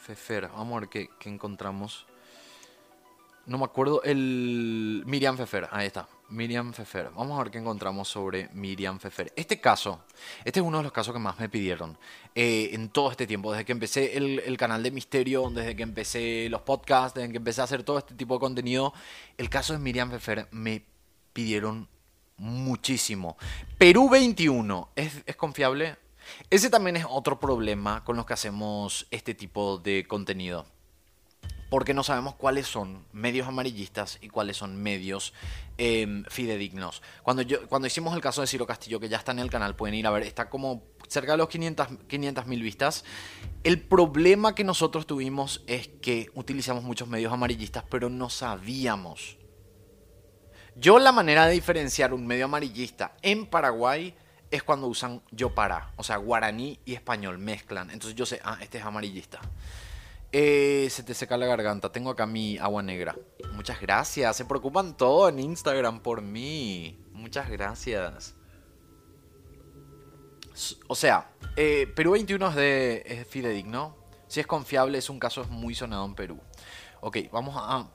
Fefer. Vamos a ver qué, qué encontramos. No me acuerdo. El. Miriam Fefer. Ahí está. Miriam Fefer. Vamos a ver qué encontramos sobre Miriam Fefer. Este caso, este es uno de los casos que más me pidieron eh, en todo este tiempo, desde que empecé el, canal de misterio, desde que empecé los podcasts, desde que empecé a hacer todo este tipo de contenido. El caso de Miriam Fefer me pidieron muchísimo. Perú 21, ¿es, es confiable? Ese también es otro problema con los que hacemos este tipo de contenido porque no sabemos cuáles son medios amarillistas y cuáles son medios em, fidedignos. Cuando, cuando hicimos el caso de Ciro Castillo, que ya está en el canal, pueden ir a ver, está como cerca de los 500 mil vistas. El problema que nosotros tuvimos es que utilizamos muchos medios amarillistas, pero no sabíamos. Yo la manera de diferenciar un medio amarillista en Paraguay es cuando usan yo para, o sea, guaraní y español mezclan. Entonces yo sé, ah, este es amarillista. Eh, se te seca la garganta. Tengo acá mi agua negra. Muchas gracias. Se preocupan todo en Instagram por mí. Muchas gracias. O sea, eh, Perú 21 es, de, es fidedigno. Si es confiable, es un caso muy sonado en Perú. Ok, vamos a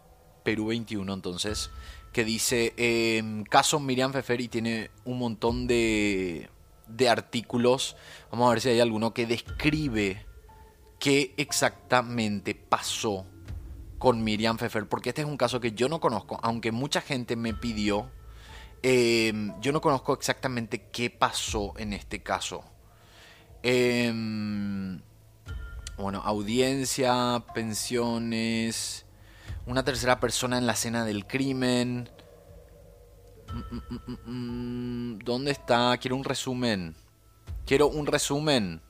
Perú 21 entonces. Que dice, em, caso Miriam Feferi tiene un montón de, de artículos. Vamos a ver si hay alguno que describe qué exactamente pasó con Miriam Pfeffer, porque este es un caso que yo no conozco, aunque mucha gente me pidió, em, yo no conozco exactamente qué pasó en este caso. Em, bueno, audiencia, pensiones, una tercera persona en la escena del crimen. Mm, mm, mm, ¿Dónde está? Quiero un resumen. Quiero un resumen.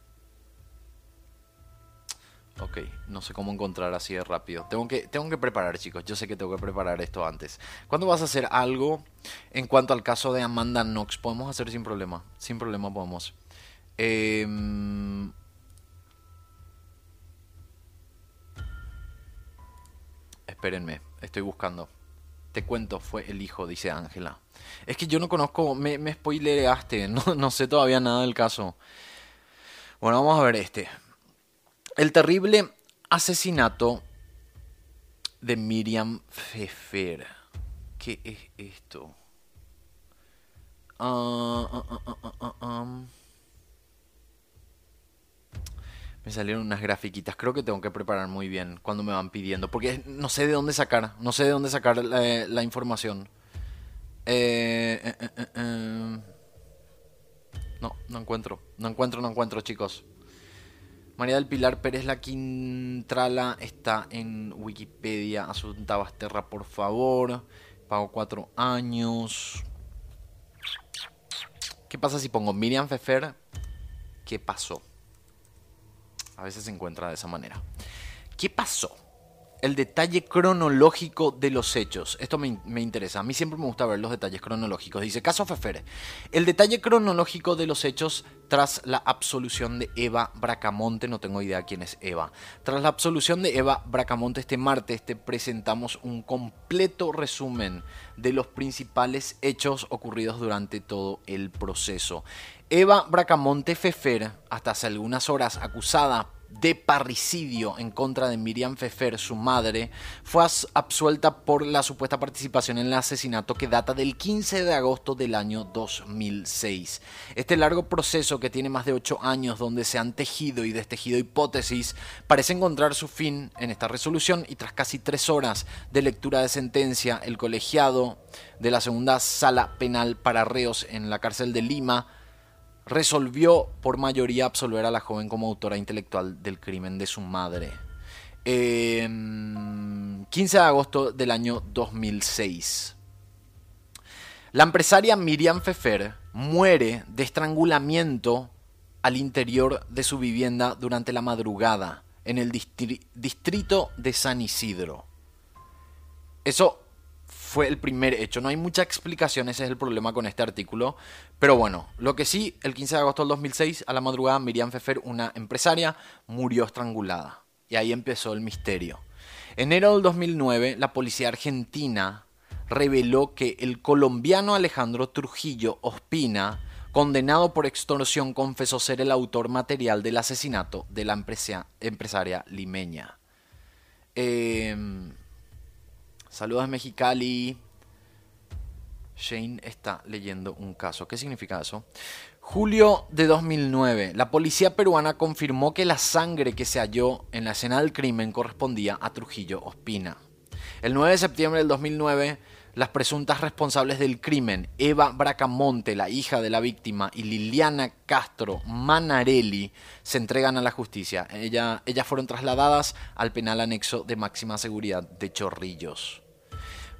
Ok, no sé cómo encontrar así de rápido. Tengo que, tengo que preparar, chicos. Yo sé que tengo que preparar esto antes. ¿Cuándo vas a hacer algo en cuanto al caso de Amanda Knox? Podemos hacer sin problema. Sin problema podemos. Em, espérenme, estoy buscando. Te cuento, fue el hijo, dice Ángela. Es que yo no conozco, me, me no, no sé todavía nada del caso. Bueno, vamos a ver este. El terrible asesinato de Miriam Pfeffer. ¿Qué es esto? Ah, ah, ah, me salieron unas grafiquitas. Creo que tengo que preparar muy bien cuando me van pidiendo. Porque no sé de dónde sacar. No sé de dónde sacar la, información. Eh, eh, eh, no, no encuentro. No encuentro, no encuentro, chicos. María del Pilar Pérez La Quintrala está en Wikipedia. Asunta Basterra, por favor. Pago cuatro años. ¿Qué pasa si pongo Miriam Fefer? ¿Qué pasó? A veces se encuentra de esa manera. ¿Qué pasó? El detalle cronológico de los hechos. Esto me, me, interesa. A mí siempre me gusta ver los detalles cronológicos. Dice, caso Fefer. El detalle cronológico de los hechos tras la absolución de Eva Bracamonte. No tengo idea quién es Eva. Tras la absolución de Eva Bracamonte este martes te presentamos un completo resumen de los principales hechos ocurridos durante todo el proceso. Eva Bracamonte Fefer, hasta hace algunas horas acusada de parricidio en contra de Miriam Fefer, su madre, fue absuelta por la supuesta participación en el asesinato que data del 15 de agosto del año 2006. Este largo proceso que tiene más de 8 años donde se han tejido y destejido hipótesis parece encontrar su fin en esta resolución y tras casi 3 horas de lectura de sentencia, el colegiado de la segunda sala penal para reos en la cárcel de Lima resolvió por mayoría absolver a la joven como autora intelectual del crimen de su madre. 15 em, de agosto del año 2006. La empresaria Miriam Fefer muere de estrangulamiento al interior de su vivienda durante la madrugada en el distrito de San Isidro. Eso fue el primer hecho. No hay mucha explicación, ese es el problema con este artículo. Pero bueno, lo que sí, el 15 de agosto del 2006, a la madrugada, Miriam Fefer, una empresaria, murió estrangulada. Y ahí empezó el misterio. Enero del 2009, la policía argentina reveló que el colombiano Alejandro Trujillo Ospina, condenado por extorsión, confesó ser el autor material del asesinato de la empresaria limeña. Eh, Saludos Mexicali. Shane está leyendo un caso. ¿Qué significa eso? Julio de 2009, la policía peruana confirmó que la sangre que se halló en la escena del crimen correspondía a Trujillo Ospina. El 9 de septiembre del 2009, las presuntas responsables del crimen, Eva Bracamonte, la hija de la víctima, y Liliana Castro Manarelli, se entregan a la justicia. ellas fueron trasladadas al penal anexo de máxima seguridad de Chorrillos.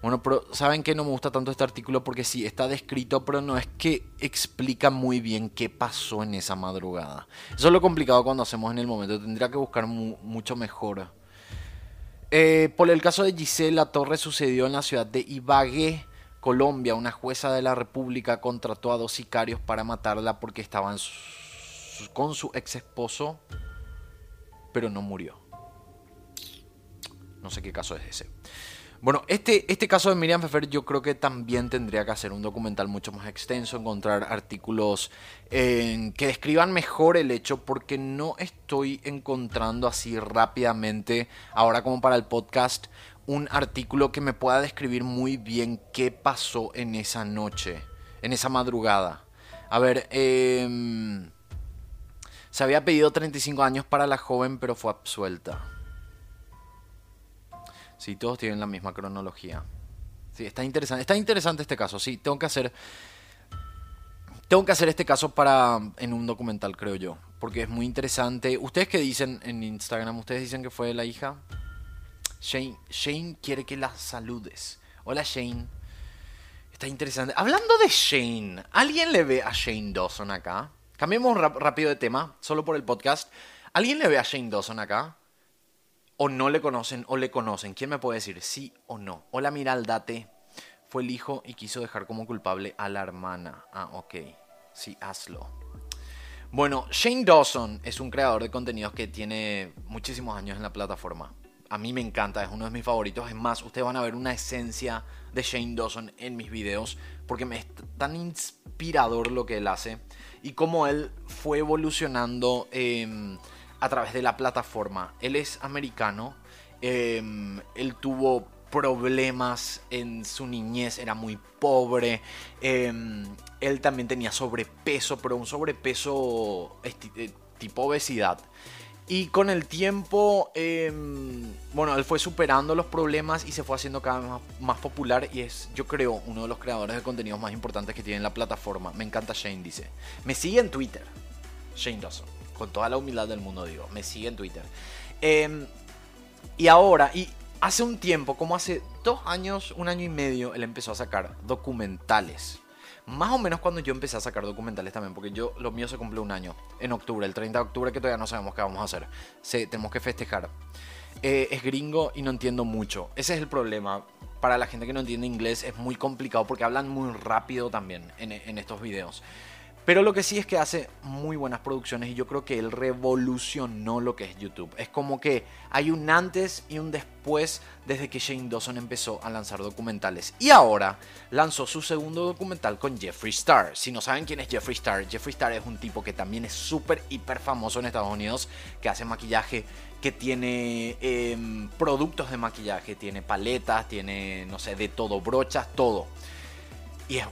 Bueno, pero ¿saben que No me gusta tanto este artículo porque sí, está descrito, pero no es que explica muy bien qué pasó en esa madrugada. Eso es lo complicado cuando hacemos en el momento. Tendría que buscar mucho mejor. Eh, por el caso de Gisela Torres sucedió en la ciudad de Ibagué, Colombia. Una jueza de la República contrató a dos sicarios para matarla porque estaban con su ex esposo, pero no murió. No sé qué caso es ese. Bueno, este, este caso de Miriam Pfeffer yo creo que también tendría que hacer un documental mucho más extenso, encontrar artículos que describan mejor el hecho, porque no estoy encontrando así rápidamente, ahora como para el podcast, un artículo que me pueda describir muy bien qué pasó en esa noche, en esa madrugada. A ver, em, se había pedido 35 años para la joven, pero fue absuelta. Sí, todos tienen la misma cronología. Sí, está interesante. Está interesante este caso. Sí, tengo que hacer. Tengo que hacer este caso para. en un documental, creo yo. Porque es muy interesante. ¿Ustedes qué dicen en Instagram? ¿Ustedes dicen que fue la hija? Shane, Shane quiere que la saludes. Hola Shane. Está interesante. Hablando de Shane, ¿alguien le ve a Shane Dawson acá? Cambiemos rápido de tema, solo por el podcast. ¿Alguien le ve a Shane Dawson acá? O no le conocen o le conocen. ¿Quién me puede decir sí o no? Hola Miraldate fue el hijo y quiso dejar como culpable a la hermana. Ah, ok. Sí, hazlo. Bueno, Shane Dawson es un creador de contenidos que tiene muchísimos años en la plataforma. A mí me encanta, es uno de mis favoritos. Es más, ustedes van a ver una esencia de Shane Dawson en mis videos porque me es tan inspirador lo que él hace y cómo él fue evolucionando. Eh, a través de la plataforma. Él es americano, em, él tuvo problemas en su niñez, era muy pobre, em, él también tenía sobrepeso, pero un sobrepeso eh, tipo obesidad. Y con el tiempo, em, bueno, él fue superando los problemas y se fue haciendo cada vez más, más, popular y es, yo creo, uno de los creadores de contenidos más importantes que tiene la plataforma. Me encanta Shane, dice. Me sigue en Twitter, Shane Dawson con toda la humildad del mundo digo, me sigue en Twitter. Em, y ahora, y hace un tiempo, como hace dos años, un año y medio, él empezó a sacar documentales. Más o menos cuando yo empecé a sacar documentales también, porque yo, lo mío se cumple un año, en octubre, el 30 de octubre, que todavía no sabemos qué vamos a hacer. Se, tenemos que festejar. eh, es gringo y no entiendo mucho. Ese es el problema. Para la gente que no entiende inglés es muy complicado porque hablan muy rápido también en, en estos videos. Pero lo que sí es que hace muy buenas producciones y yo creo que él revolucionó lo que es YouTube. Es como que hay un antes y un después desde que Shane Dawson empezó a lanzar documentales. Y ahora lanzó su segundo documental con Jeffree Star. Si no saben quién es Jeffree Star, Jeffree Star es un tipo que también es súper, hiper famoso en Estados Unidos, que hace maquillaje, que tiene em, productos de maquillaje, tiene paletas, tiene, no sé, de todo, brochas, todo. Y es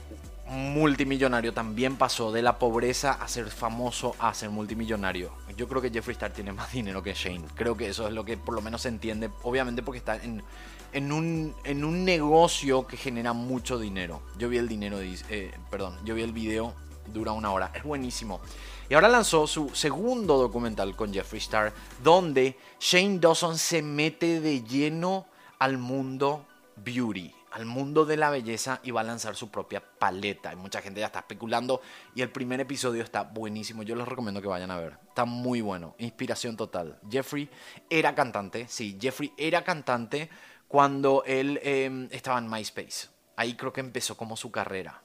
multimillonario también pasó de la pobreza a ser famoso a ser multimillonario. Yo creo que Jeffree Star tiene más dinero que Shane. Creo que eso es lo que por lo menos se entiende. Obviamente porque está en, un, negocio que genera mucho dinero. Yo vi el dinero, eh, perdón, yo vi el video, dura una hora. Es buenísimo. Y ahora lanzó su segundo documental con Jeffree Star, donde Shane Dawson se mete de lleno al mundo beauty al mundo de la belleza y va a lanzar su propia paleta. Y mucha gente ya está especulando y el primer episodio está buenísimo. Yo les recomiendo que vayan a ver. Está muy bueno. Inspiración total. Jeffrey era cantante. Sí, Jeffrey era cantante cuando él em, estaba en MySpace. Ahí creo que empezó como su carrera.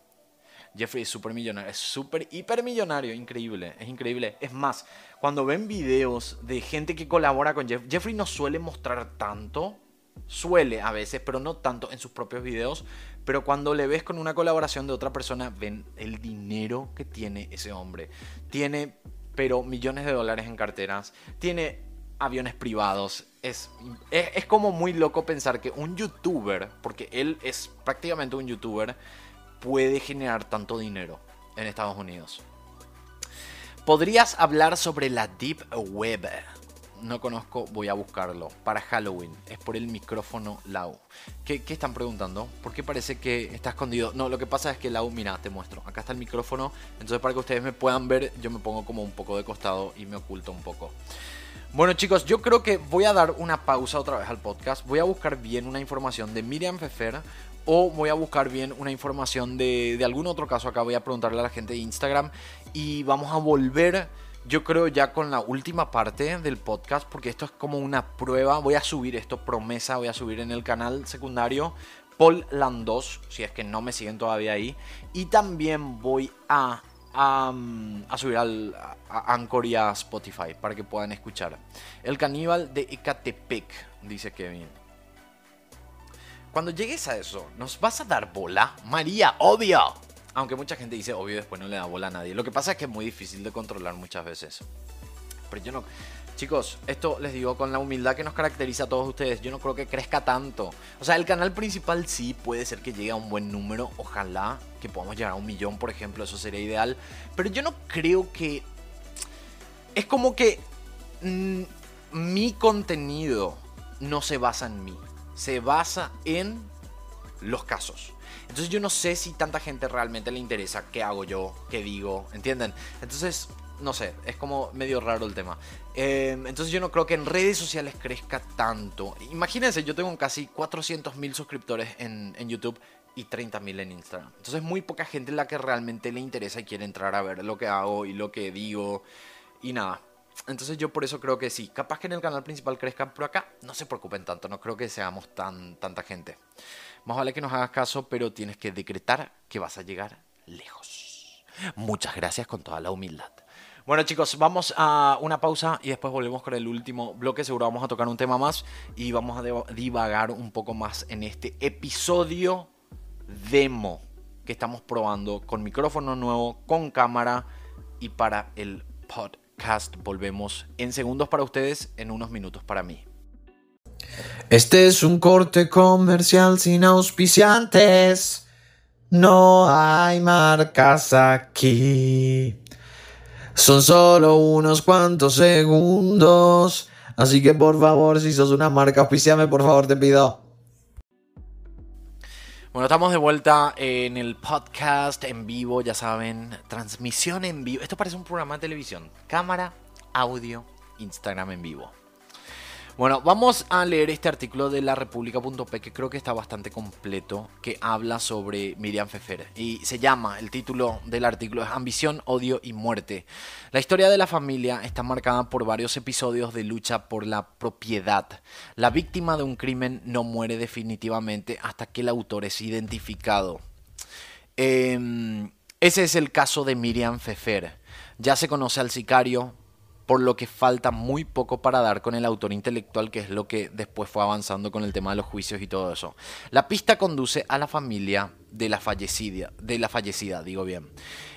Jeffrey es súper millonario, es súper hiper millonario, increíble, es increíble. Es más, cuando ven videos de gente que colabora con Jeffrey, Jeffrey no suele mostrar tanto Suele a veces, pero no tanto en sus propios videos. Pero cuando le ves con una colaboración de otra persona, ven el dinero que tiene ese hombre. Tiene, pero millones de dólares en carteras. Tiene aviones privados. Es, es, como muy loco pensar que un youtuber, porque él es prácticamente un youtuber, puede generar tanto dinero en Estados Unidos. ¿Podrías hablar sobre la Deep Web? No conozco, voy a buscarlo. Para Halloween, es por el micrófono Lau. ¿Qué, están preguntando? ¿Por qué parece que está escondido? No, lo que pasa es que Lau, mira, te muestro. Acá está el micrófono. Entonces, para que ustedes me puedan ver, yo me pongo como un poco de costado y me oculto un poco. Bueno chicos, yo creo que voy a dar una pausa otra vez al podcast. Voy a buscar bien una información de Miriam Fefer o voy a buscar bien una información de, de algún otro caso. Acá voy a preguntarle a la gente de Instagram y vamos a volver yo creo ya con la última parte del podcast, porque esto es como una prueba, voy a subir esto, promesa, voy a subir en el canal secundario Paul Landos, si es que no me siguen todavía ahí, y también voy a, a, subir al, a Anchor Spotify para que puedan escuchar. El caníbal de Ecatepec, dice Kevin. Cuando llegues a eso, ¿nos vas a dar bola? María, obvio. Aunque mucha gente dice, obvio, después no le da bola a nadie. Lo que pasa es que es muy difícil de controlar muchas veces. Pero yo no... Chicos, esto les digo con la humildad que nos caracteriza a todos ustedes. Yo no creo que crezca tanto. O sea, el canal principal sí puede ser que llegue a un buen número. Ojalá que podamos llegar a un millón, por ejemplo. Eso sería ideal. Pero yo no creo que... Es como que... Mm, mi contenido no se basa en mí. Se basa en los casos. Entonces yo no sé si tanta gente realmente le interesa qué hago yo, qué digo, ¿entienden? Entonces, no sé, es como medio raro el tema. Em, entonces yo no creo que en redes sociales crezca tanto. Imagínense, yo tengo casi 400 mil suscriptores en, en YouTube y 30 mil en Instagram. Entonces muy poca gente la que realmente le interesa y quiere entrar a ver lo que hago y lo que digo y nada. Entonces yo por eso creo que sí, capaz que en el canal principal crezcan, pero acá no se preocupen tanto, no creo que seamos tan tanta gente. Más vale que nos hagas caso, pero tienes que decretar que vas a llegar lejos. Muchas gracias con toda la humildad. Bueno chicos, vamos a una pausa y después volvemos con el último bloque. Seguro vamos a tocar un tema más y vamos a divagar un poco más en este episodio demo que estamos probando con micrófono nuevo, con cámara y para el podcast. Volvemos en segundos para ustedes, en unos minutos para mí. Este es un corte comercial sin auspiciantes. No hay marcas aquí. Son solo unos cuantos segundos. Así que por favor, si sos una marca, auspiciame, por favor, te pido. Bueno, estamos de vuelta en el podcast en vivo, ya saben, transmisión en vivo. Esto parece un programa de televisión. Cámara, audio, Instagram en vivo. Bueno, vamos a leer este artículo de la República.p que creo que está bastante completo, que habla sobre Miriam Fefer. Y se llama, el título del artículo es Ambición, Odio y Muerte. La historia de la familia está marcada por varios episodios de lucha por la propiedad. La víctima de un crimen no muere definitivamente hasta que el autor es identificado. Em, ese es el caso de Miriam Fefer. Ya se conoce al sicario, por lo que falta muy poco para dar con el autor intelectual, que es lo que después fue avanzando con el tema de los juicios y todo eso. La pista conduce a la familia de la fallecida, de la fallecida, digo bien.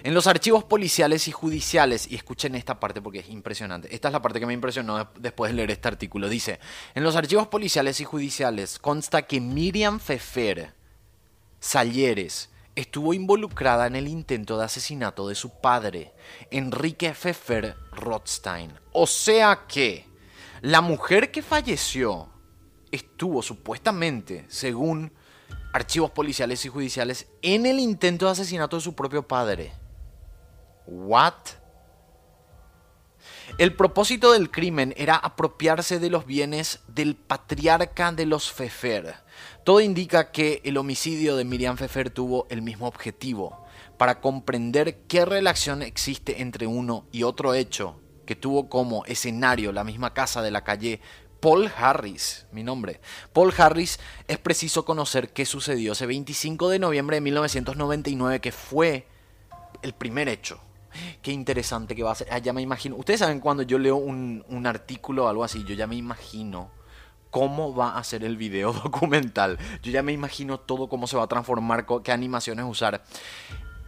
En los archivos policiales y judiciales, y escuchen esta parte porque es impresionante. Esta es la parte que me impresionó después de leer este artículo. Dice, en los archivos policiales y judiciales consta que Miriam Fefer Salleres estuvo involucrada en el intento de asesinato de su padre, Enrique Pfeffer Rothstein. O sea que la mujer que falleció estuvo supuestamente, según archivos policiales y judiciales, en el intento de asesinato de su propio padre. ¿What? El propósito del crimen era apropiarse de los bienes del patriarca de los Fefer. Todo indica que el homicidio de Miriam Fefer tuvo el mismo objetivo, para comprender qué relación existe entre uno y otro hecho que tuvo como escenario la misma casa de la calle Paul Harris, mi nombre. Paul Harris es preciso conocer qué sucedió ese 25 de noviembre de 1999, que fue el primer hecho Qué interesante que va a ser. Ah, ya me imagino. Ustedes saben cuando yo leo un, un artículo o algo así, yo ya me imagino cómo va a ser el video documental. Yo ya me imagino todo cómo se va a transformar, qué animaciones usar.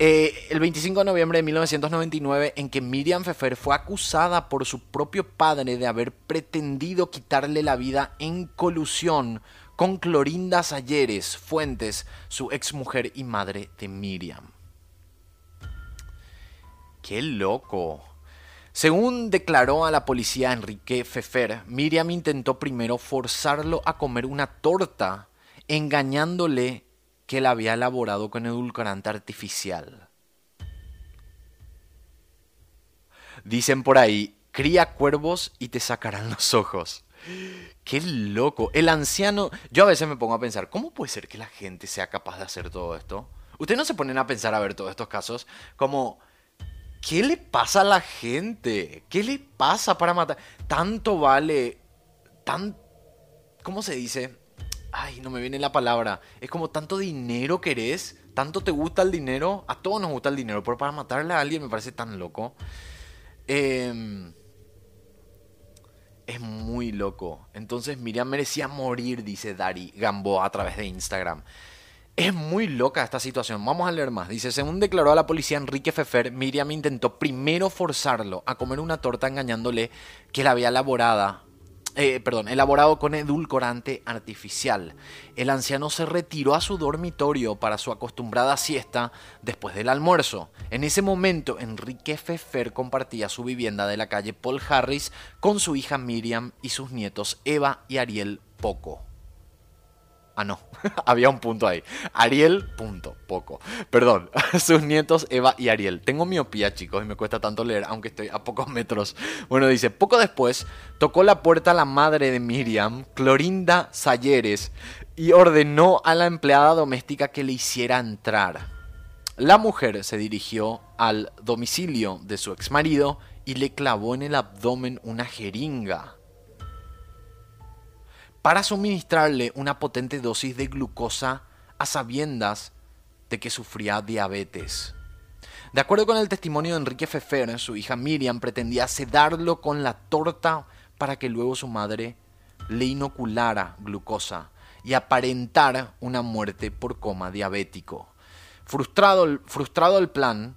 Eh, el 25 de noviembre de 1999, en que Miriam Fefer fue acusada por su propio padre de haber pretendido quitarle la vida en colusión con Clorinda Sayeres Fuentes, su exmujer y madre de Miriam. ¡Qué loco! Según declaró a la policía Enrique Fefer, Miriam intentó primero forzarlo a comer una torta, engañándole que la había elaborado con edulcorante artificial. Dicen por ahí, cría cuervos y te sacarán los ojos. Qué loco. El anciano, yo a veces me pongo a pensar, ¿cómo puede ser que la gente sea capaz de hacer todo esto? Ustedes no se ponen a pensar a ver todos estos casos como ¿Qué le pasa a la gente? ¿Qué le pasa para matar? Tanto vale. Tan. ¿Cómo se dice? Ay, no me viene la palabra. Es como tanto dinero querés. Tanto te gusta el dinero. A todos nos gusta el dinero. Pero para matarle a alguien me parece tan loco. Em, es muy loco. Entonces Miriam merecía morir, dice Dari Gamboa a través de Instagram. Es muy loca esta situación. Vamos a leer más. Dice, según declaró a la policía Enrique Fefer, Miriam intentó primero forzarlo a comer una torta engañándole que la había elaborada, eh, perdón, elaborado con edulcorante artificial. El anciano se retiró a su dormitorio para su acostumbrada siesta después del almuerzo. En ese momento, Enrique Fefer compartía su vivienda de la calle Paul Harris con su hija Miriam y sus nietos Eva y Ariel Poco. Ah, no, había un punto ahí. Ariel, punto, poco. Perdón, sus nietos Eva y Ariel. Tengo miopía, chicos, y me cuesta tanto leer, aunque estoy a pocos metros. Bueno, dice, poco después tocó la puerta la madre de Miriam, Clorinda Sayeres, y ordenó a la empleada doméstica que le hiciera entrar. La mujer se dirigió al domicilio de su exmarido y le clavó en el abdomen una jeringa para suministrarle una potente dosis de glucosa a sabiendas de que sufría diabetes. De acuerdo con el testimonio de Enrique Fefer, su hija Miriam pretendía sedarlo con la torta para que luego su madre le inoculara glucosa y aparentar una muerte por coma diabético. Frustrado, frustrado el plan,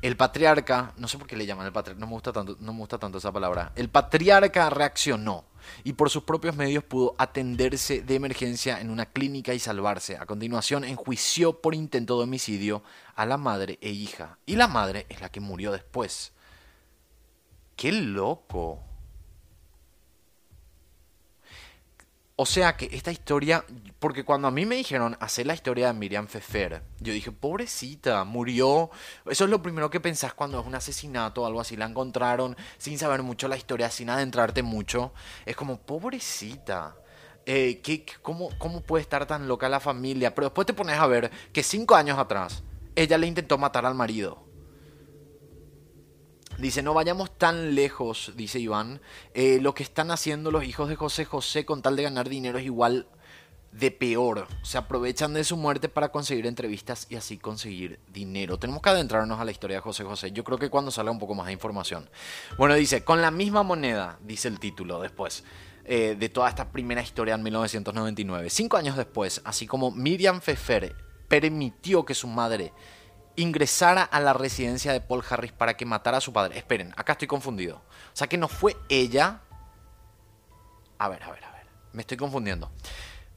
el patriarca, no sé por qué le llaman el patriarca, no me gusta tanto, no me gusta tanto esa palabra. El patriarca reaccionó y por sus propios medios pudo atenderse de emergencia en una clínica y salvarse. A continuación enjuició por intento de homicidio a la madre e hija. Y la madre es la que murió después. ¡Qué loco! O sea que esta historia, porque cuando a mí me dijeron hacer la historia de Miriam Fefer, yo dije, pobrecita, murió. Eso es lo primero que pensás cuando es un asesinato o algo así. La encontraron sin saber mucho la historia, sin adentrarte mucho. Es como, pobrecita. Eh, ¿qué, cómo, ¿Cómo puede estar tan loca la familia? Pero después te pones a ver que cinco años atrás ella le intentó matar al marido. Dice, no vayamos tan lejos, dice Iván. Eh, lo que están haciendo los hijos de José José con tal de ganar dinero es igual de peor. Se aprovechan de su muerte para conseguir entrevistas y así conseguir dinero. Tenemos que adentrarnos a la historia de José José. Yo creo que cuando salga un poco más de información. Bueno, dice, con la misma moneda, dice el título después. Eh, de toda esta primera historia en 1999. Cinco años después, así como Miriam Fefer permitió que su madre ingresara a la residencia de Paul Harris para que matara a su padre. Esperen, acá estoy confundido. O sea que no fue ella. A ver, a ver, a ver. Me estoy confundiendo.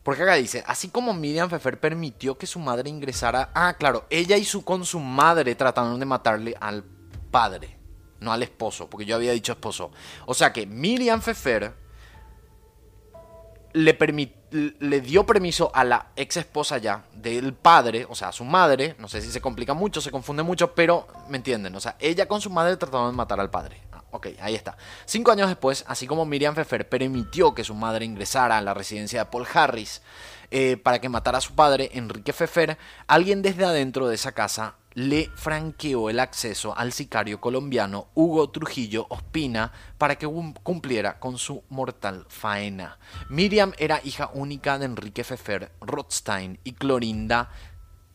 Porque acá dice, así como Miriam Pfeffer permitió que su madre ingresara... Ah, claro, ella y su con su madre trataron de matarle al padre, no al esposo, porque yo había dicho esposo. O sea que Miriam Pfeffer le, le dio permiso a la ex esposa ya del padre, o sea, a su madre, no sé si se complica mucho, se confunde mucho, pero me entienden, o sea, ella con su madre trataron de matar al padre. Ah, ok, ahí está. Cinco años después, así como Miriam Pfeffer permitió que su madre ingresara a la residencia de Paul Harris eh, para que matara a su padre, Enrique Pfeffer, alguien desde adentro de esa casa le franqueó el acceso al sicario colombiano Hugo Trujillo Ospina para que cumpliera con su mortal faena. Miriam era hija única de Enrique Fefer Rothstein y Clorinda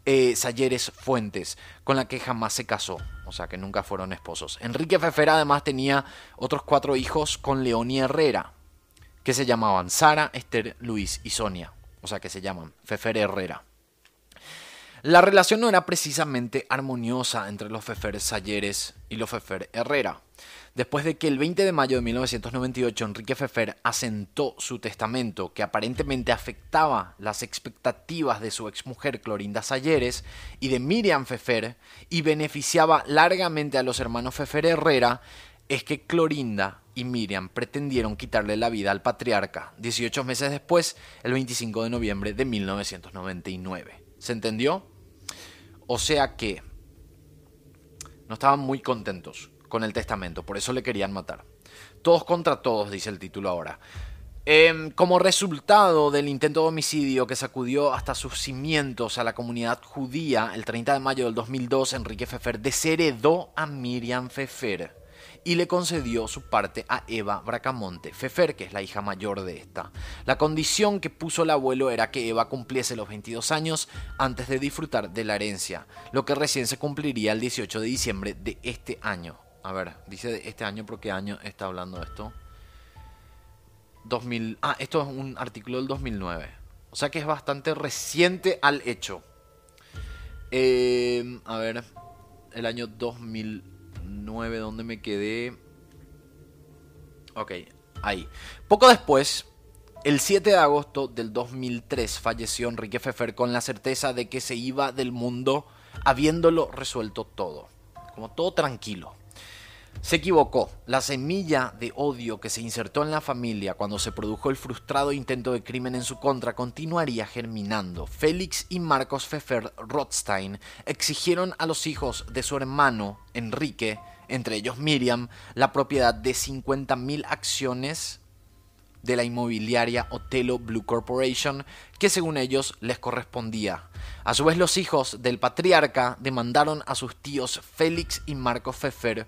eh, Salleres Fuentes, con la que jamás se casó, o sea que nunca fueron esposos. Enrique Fefer además tenía otros cuatro hijos con Leonia Herrera, que se llamaban Sara, Esther, Luis y Sonia, o sea que se llaman Fefer Herrera. La relación no era precisamente armoniosa entre los Fefer Salleres y los Fefer Herrera. Después de que el 20 de mayo de 1998 Enrique Fefer asentó su testamento que aparentemente afectaba las expectativas de su exmujer Clorinda Salleres y de Miriam Fefer y beneficiaba largamente a los hermanos Fefer Herrera, es que Clorinda y Miriam pretendieron quitarle la vida al patriarca 18 meses después, el 25 de noviembre de 1999. ¿Se entendió? O sea que no estaban muy contentos con el testamento, por eso le querían matar. Todos contra todos, dice el título ahora. Em, como resultado del intento de homicidio que sacudió hasta sus cimientos a la comunidad judía, el 30 de mayo del 2002, Enrique Fefer desheredó a Miriam Fefer y le concedió su parte a Eva Bracamonte Fefer, que es la hija mayor de esta. La condición que puso el abuelo era que Eva cumpliese los 22 años antes de disfrutar de la herencia, lo que recién se cumpliría el 18 de diciembre de este año. A ver, dice de este año, ¿por qué año está hablando esto? 2000, ah, esto es un artículo del 2009. O sea que es bastante reciente al hecho. Eh, a ver, el año 2000 9, ¿dónde me quedé? Ok, ahí. Poco después, el 7 de agosto del 2003 falleció Enrique Fefer con la certeza de que se iba del mundo habiéndolo resuelto todo. Como todo tranquilo. Se equivocó. La semilla de odio que se insertó en la familia cuando se produjo el frustrado intento de crimen en su contra continuaría germinando. Félix y Marcos Pfeffer Rothstein exigieron a los hijos de su hermano Enrique, entre ellos Miriam, la propiedad de 50.000 acciones de la inmobiliaria Otelo Blue Corporation, que según ellos les correspondía. A su vez los hijos del patriarca demandaron a sus tíos Félix y Marcos Pfeffer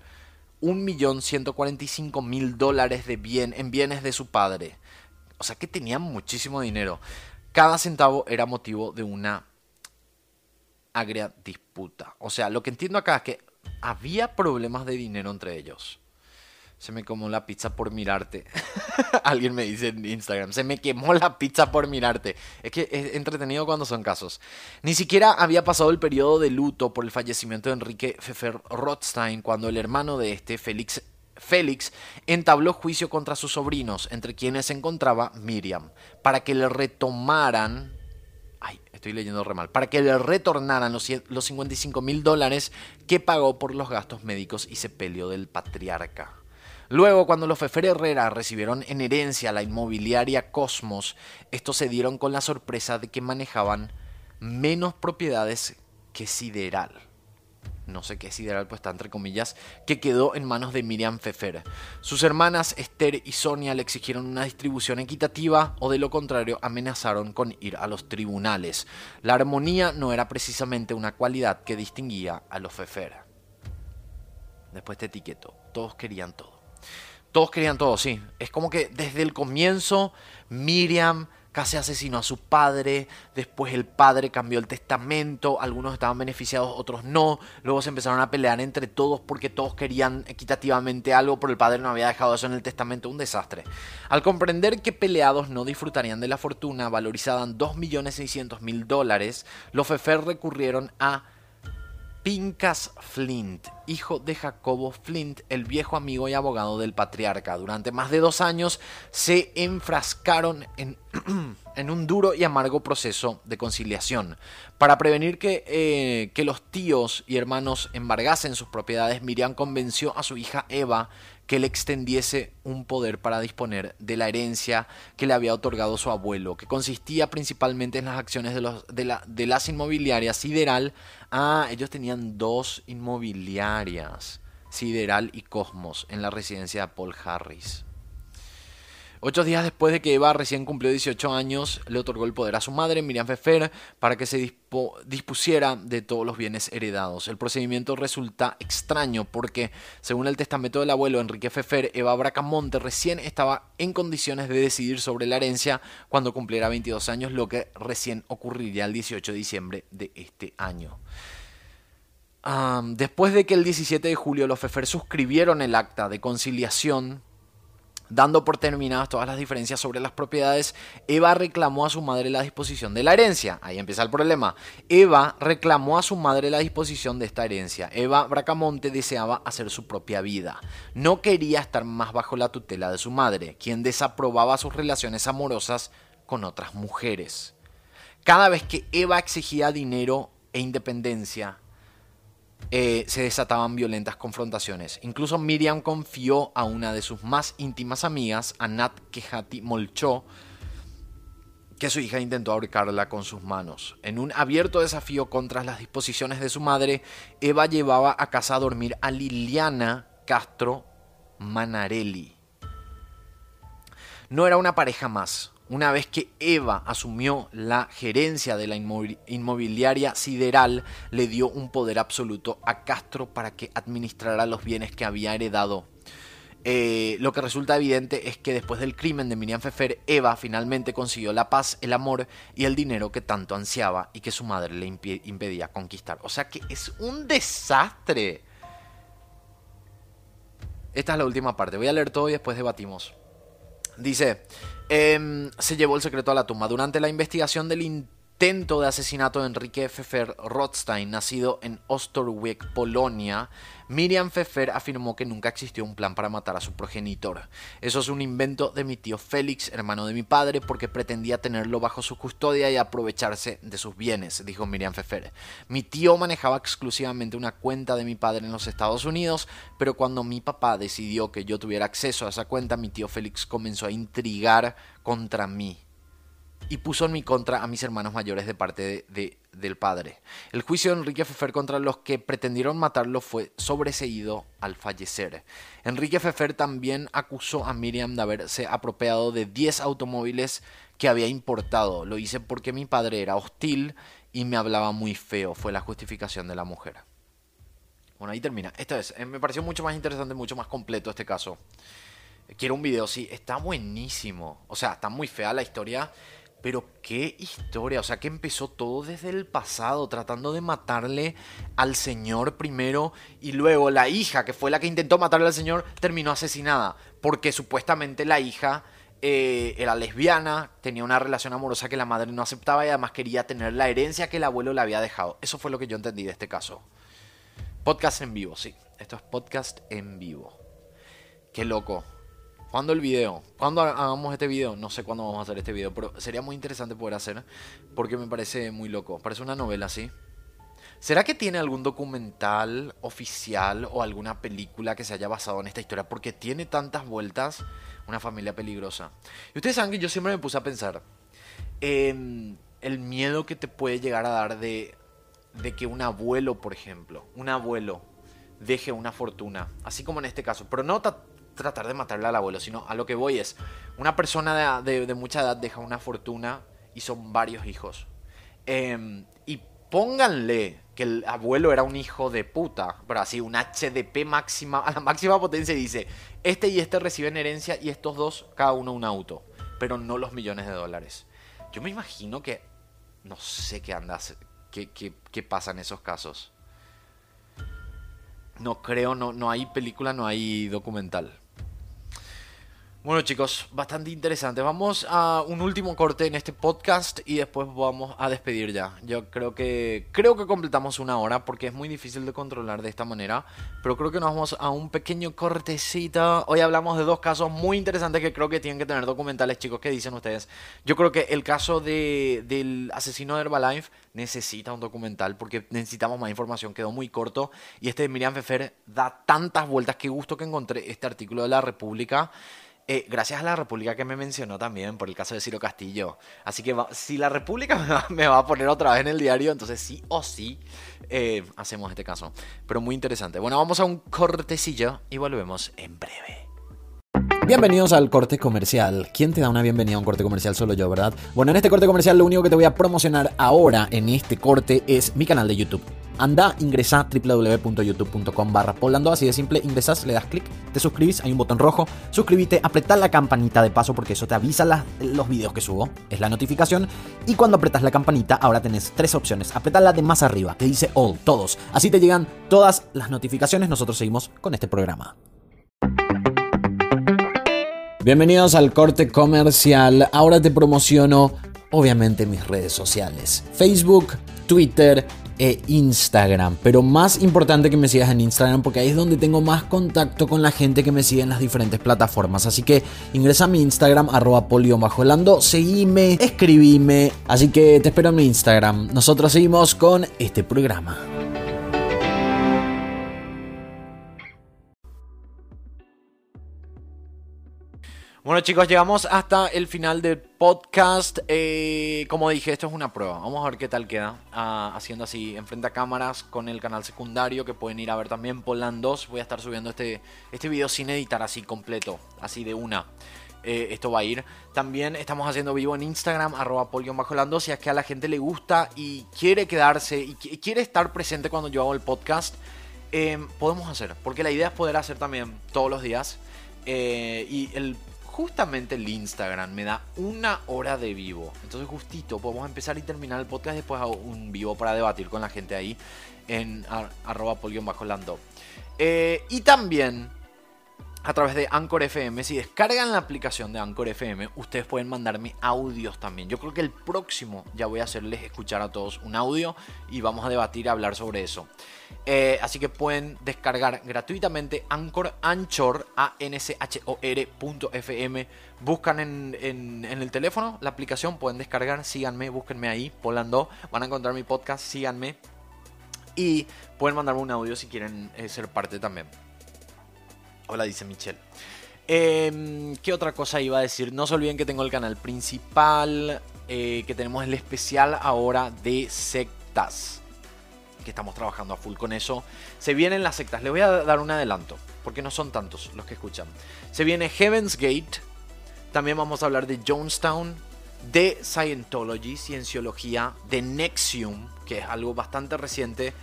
1.145.000 dólares de bien, en bienes de su padre. O sea que tenían muchísimo dinero. Cada centavo era motivo de una agria disputa. O sea, lo que entiendo acá es que había problemas de dinero entre ellos. Se me quemó la pizza por mirarte. Alguien me dice en Instagram, se me quemó la pizza por mirarte. Es que es entretenido cuando son casos. Ni siquiera había pasado el periodo de luto por el fallecimiento de Enrique Pfeffer Rothstein cuando el hermano de este, Félix, Félix, entabló juicio contra sus sobrinos, entre quienes se encontraba Miriam, para que le retomaran Ay, estoy leyendo re mal. Para que le retornaran los, los 55 mil dólares que pagó por los gastos médicos y sepelio del patriarca. Luego, cuando los Fefer Herrera recibieron en herencia la inmobiliaria Cosmos, estos se dieron con la sorpresa de que manejaban menos propiedades que Sideral. No sé qué Sideral, pues está entre comillas, que quedó en manos de Miriam Fefer. Sus hermanas Esther y Sonia le exigieron una distribución equitativa o de lo contrario amenazaron con ir a los tribunales. La armonía no era precisamente una cualidad que distinguía a los Fefer. Después te etiqueto, todos querían todo. Todos querían todo, sí. Es como que desde el comienzo Miriam casi asesinó a su padre, después el padre cambió el testamento, algunos estaban beneficiados, otros no, luego se empezaron a pelear entre todos porque todos querían equitativamente algo, pero el padre no había dejado eso en el testamento, un desastre. Al comprender que peleados no disfrutarían de la fortuna valorizada en 2.600.000 dólares, los Fefer recurrieron a Pincas Flint, hijo de Jacobo Flint, el viejo amigo y abogado del patriarca. Durante más de dos años se enfrascaron en, un duro y amargo proceso de conciliación. Para prevenir eh, que los tíos y hermanos embargasen sus propiedades, Miriam convenció a su hija Eva que le extendiese un poder para disponer de la herencia que le había otorgado su abuelo, que consistía principalmente en las acciones de, la, de las inmobiliarias Sideral. Ah, ellos tenían dos inmobiliarias, Sideral y Cosmos, en la residencia de Paul Harris. Ocho días después de que Eva recién cumplió 18 años, le otorgó el poder a su madre, Miriam Fefer, para que se dispusiera de todos los bienes heredados. El procedimiento resulta extraño porque, según el testamento del abuelo Enrique Fefer, Eva Bracamonte recién estaba en condiciones de decidir sobre la herencia cuando cumpliera 22 años, lo que recién ocurriría el 18 de diciembre de este año. después de que el 17 de julio los Fefer suscribieron el acta de conciliación Dando por terminadas todas las diferencias sobre las propiedades, Eva reclamó a su madre la disposición de la herencia. Ahí empieza el problema. Eva reclamó a su madre la disposición de esta herencia. Eva Bracamonte deseaba hacer su propia vida. No quería estar más bajo la tutela de su madre, quien desaprobaba sus relaciones amorosas con otras mujeres. Cada vez que Eva exigía dinero e independencia, eh, se desataban violentas confrontaciones. Incluso Miriam confió a una de sus más íntimas amigas, a Nat Kehati Molcho, que su hija intentó ahorcarla con sus manos. En un abierto desafío contra las disposiciones de su madre, Eva llevaba a casa a dormir a Liliana Castro Manarelli. No era una pareja más, una vez que Eva asumió la gerencia de la inmobiliaria sideral, le dio un poder absoluto a Castro para que administrara los bienes que había heredado. Eh, lo que resulta evidente es que después del crimen de Miriam Fefer, Eva finalmente consiguió la paz, el amor y el dinero que tanto ansiaba y que su madre le impedía conquistar. O sea que es un desastre. Esta es la última parte. Voy a leer todo y después debatimos. Dice, Em, se llevó el secreto a la tumba. Durante la investigación del intento de asesinato de Enrique Pfeffer Rothstein, nacido en Ostorwiek, Polonia, Miriam Pfeffer afirmó que nunca existió un plan para matar a su progenitor. Eso es un invento de mi tío Félix, hermano de mi padre, porque pretendía tenerlo bajo su custodia y aprovecharse de sus bienes, dijo Miriam Pfeffer. Mi tío manejaba exclusivamente una cuenta de mi padre en los Estados Unidos, pero cuando mi papá decidió que yo tuviera acceso a esa cuenta, mi tío Félix comenzó a intrigar contra mí y puso en mi contra a mis hermanos mayores de parte de, del padre. El juicio de Enrique Fefer contra los que pretendieron matarlo fue sobreseído al fallecer. Enrique Fefer también acusó a Miriam de haberse apropiado de 10 automóviles que había importado. Lo hice porque mi padre era hostil y me hablaba muy feo, fue la justificación de la mujer. Bueno, ahí termina. Esta es, eh, me pareció mucho más interesante, mucho más completo este caso. Quiero un video, sí, está buenísimo. O sea, está muy fea la historia pero qué historia, o sea que empezó todo desde el pasado, tratando de matarle al señor primero y luego la hija, que fue la que intentó matarle al señor, terminó asesinada, porque supuestamente la hija eh, era lesbiana, tenía una relación amorosa que la madre no aceptaba y además quería tener la herencia que el abuelo le había dejado. Eso fue lo que yo entendí de este caso. Podcast en vivo, sí, esto es podcast en vivo. Qué loco. ¿Cuándo el video? ¿Cuándo hagamos este video? No sé cuándo vamos a hacer este video, pero sería muy interesante poder hacer porque me parece muy loco. Parece una novela, ¿sí? ¿Será que tiene algún documental oficial o alguna película que se haya basado en esta historia? Porque tiene tantas vueltas, una familia peligrosa. Y ustedes saben que yo siempre me puse a pensar en el miedo que te puede llegar a dar de, de que un abuelo, por ejemplo, un abuelo deje una fortuna, así como en este caso, pero no tratar de matarle al abuelo, sino a lo que voy es, una persona de, mucha edad deja una fortuna y son varios hijos. Em, y pónganle que el abuelo era un hijo de puta, pero así, un HDP máxima, a la máxima potencia dice, este y este reciben herencia y estos dos, cada uno un auto, pero no los millones de dólares. Yo me imagino que, no sé qué anda, qué, qué, qué pasa en esos casos. No creo, no, no hay película, no hay documental. Bueno chicos, bastante interesante. Vamos a un último corte en este podcast y después vamos a despedir ya. Yo creo que creo que completamos una hora porque es muy difícil de controlar de esta manera, pero creo que nos vamos a un pequeño cortecito. Hoy hablamos de dos casos muy interesantes que creo que tienen que tener documentales, chicos. ¿Qué dicen ustedes? Yo creo que el caso de, del asesino de Herbalife necesita un documental porque necesitamos más información. Quedó muy corto y este de Miriam Fefer da tantas vueltas. Qué gusto que encontré este artículo de la República. Eh, gracias a la República que me mencionó también por el caso de Ciro Castillo. Así que si la República me va, a poner otra vez en el diario, entonces sí o sí eh, hacemos este caso. Pero muy interesante. Bueno, vamos a un cortecillo y volvemos en breve. Bienvenidos al corte comercial. ¿Quién te da una bienvenida a un corte comercial? Solo yo, ¿verdad? Bueno, en este corte comercial lo único que te voy a promocionar ahora en este corte es mi canal de YouTube. Anda, ingresa www.youtube.com barra polando, así de simple, ingresas, le das clic, te suscribís, hay un botón rojo, suscríbete, apretá la campanita de paso porque eso te avisa los videos que subo, es la notificación, y cuando apretas la campanita ahora tenés tres opciones, apretá la de más arriba, que dice all, todos, así te llegan todas las notificaciones, nosotros seguimos con este programa. Bienvenidos al corte comercial, ahora te promociono obviamente mis redes sociales, Facebook, Twitter, e Instagram. Pero más importante que me sigas en Instagram porque ahí es donde tengo más contacto con la gente que me sigue en las diferentes plataformas. Así que ingresa a mi Instagram, arroba polio seguime, escribime. Así que te espero en mi Instagram. Nosotros seguimos con este programa. Bueno chicos, llegamos hasta el final del podcast. Eh, como dije, esto es una prueba. Vamos a ver qué tal queda. Ah, haciendo así, enfrente a cámaras con el canal secundario que pueden ir a ver también Poland 2. Voy a estar subiendo este, este video sin editar así completo, así de una. Eh, esto va a ir. También estamos haciendo vivo en Instagram, arroba bajo Si es que a la gente le gusta y quiere quedarse y quiere estar presente cuando yo hago el podcast, eh, podemos hacer. Porque la idea es poder hacer también todos los días. y el justamente el Instagram me da una hora de vivo. Entonces justito podemos empezar y terminar el podcast después hago un vivo para debatir con la gente ahí en arroba bajo lando. Eh, y también a través de Anchor FM. Si descargan la aplicación de Anchor FM, ustedes pueden mandarme audios también. Yo creo que el próximo ya voy a hacerles escuchar a todos un audio y vamos a debatir y hablar sobre eso. Eh, así que pueden descargar gratuitamente Anchor, Anchor, a n c h o -R Buscan en, en, el teléfono la aplicación, pueden descargar, síganme, búsquenme ahí, Polando, van a encontrar mi podcast, síganme. Y pueden mandarme un audio si quieren eh, ser parte también. Hola, dice Michelle. Em, ¿Qué otra cosa iba a decir? No se olviden que tengo el canal principal, eh, que tenemos el especial ahora de sectas, que estamos trabajando a full con eso. Se vienen las sectas, les voy a dar un adelanto, porque no son tantos los que escuchan. Se viene Heaven's Gate, también vamos a hablar de Jonestown, de Scientology, Cienciología, de Nexium, que es algo bastante reciente,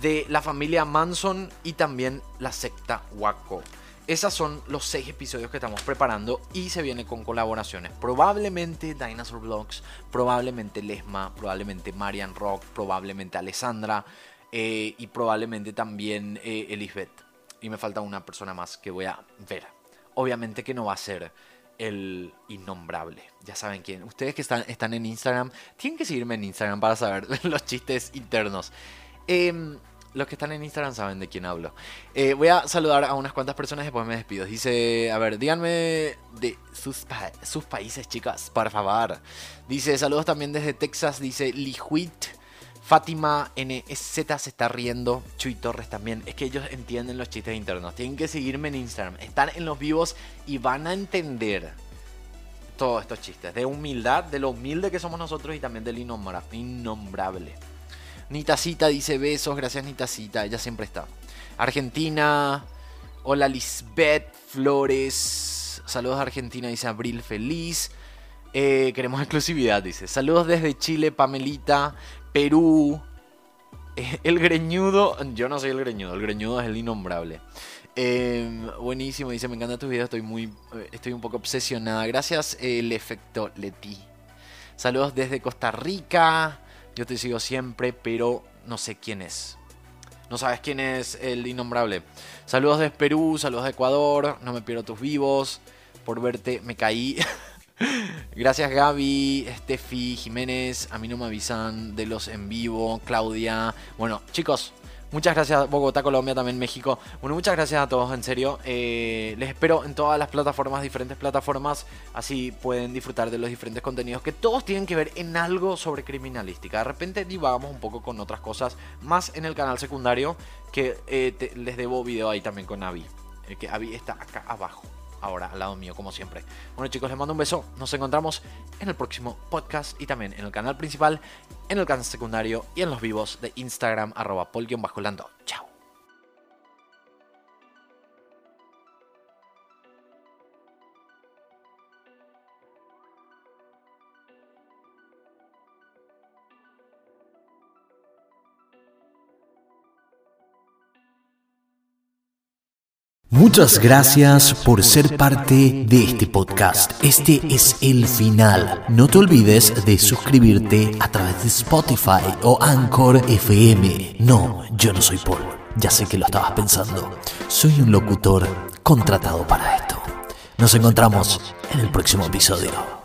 de la familia Manson y también la secta Waco. Esos son los seis episodios que estamos preparando y se viene con colaboraciones. Probablemente Dinosaur Vlogs, probablemente Lesma, probablemente Marian Rock, probablemente Alessandra eh, y probablemente también eh, Elizabeth. Y me falta una persona más que voy a ver. Obviamente que no va a ser el innombrable. Ya saben quién. Ustedes que están, están en Instagram, tienen que seguirme en Instagram para saber los chistes internos. Eh, los que están en Instagram saben de quién hablo. Eh, voy a saludar a unas cuantas personas y después me despido. Dice, a ver, díganme de sus, países, chicas, por favor. Dice, saludos también desde Texas, dice Lihuit. Fátima NZ se está riendo. Chuy Torres también. Es que ellos entienden los chistes internos. Tienen que seguirme en Instagram. Están en los vivos y van a entender todos estos chistes. De humildad, de lo humilde que somos nosotros y también del innombrable. Nitacita dice besos. Gracias, Nitacita. Ella siempre está. Argentina. Hola, Lisbeth Flores. Saludos a Argentina, dice Abril Feliz. Eh, queremos exclusividad, dice. Saludos desde Chile, Pamelita. Perú. Eh, el greñudo. Yo no soy el greñudo, el greñudo es el innombrable. Em, buenísimo, dice, me encanta tu video, estoy muy, eh, estoy un poco obsesionada. Gracias, el efecto Leti. Saludos desde Costa Rica. Yo te sigo siempre, pero no sé quién es. No sabes quién es el innombrable. Saludos desde Perú, saludos de Ecuador. No me pierdo tus vivos. Por verte, me caí. Gracias Gaby, Steffi, Jiménez, a mí no me avisan de los en vivo, Claudia. Bueno, chicos, muchas gracias Bogotá, Colombia, también México. Bueno, muchas gracias a todos, en serio. Eh, les espero en todas las plataformas, diferentes plataformas, así pueden disfrutar de los diferentes contenidos que todos tienen que ver en algo sobre criminalística. De repente divagamos un poco con otras cosas, más en el canal secundario, que eh, les debo video ahí también con Avi. El que Avi está acá abajo ahora al lado mío, como siempre. Bueno chicos, les mando un beso. Nos encontramos en el próximo podcast y también en el canal principal, en el canal secundario y en los vivos de Instagram, arroba pol-lando. Chao. Muchas gracias por ser parte de este podcast. Este es el final. No te olvides de suscribirte a través de Spotify o Anchor FM. No, yo no soy Paul. Ya sé que lo estabas pensando. Soy un locutor contratado para esto. Nos encontramos en el próximo episodio.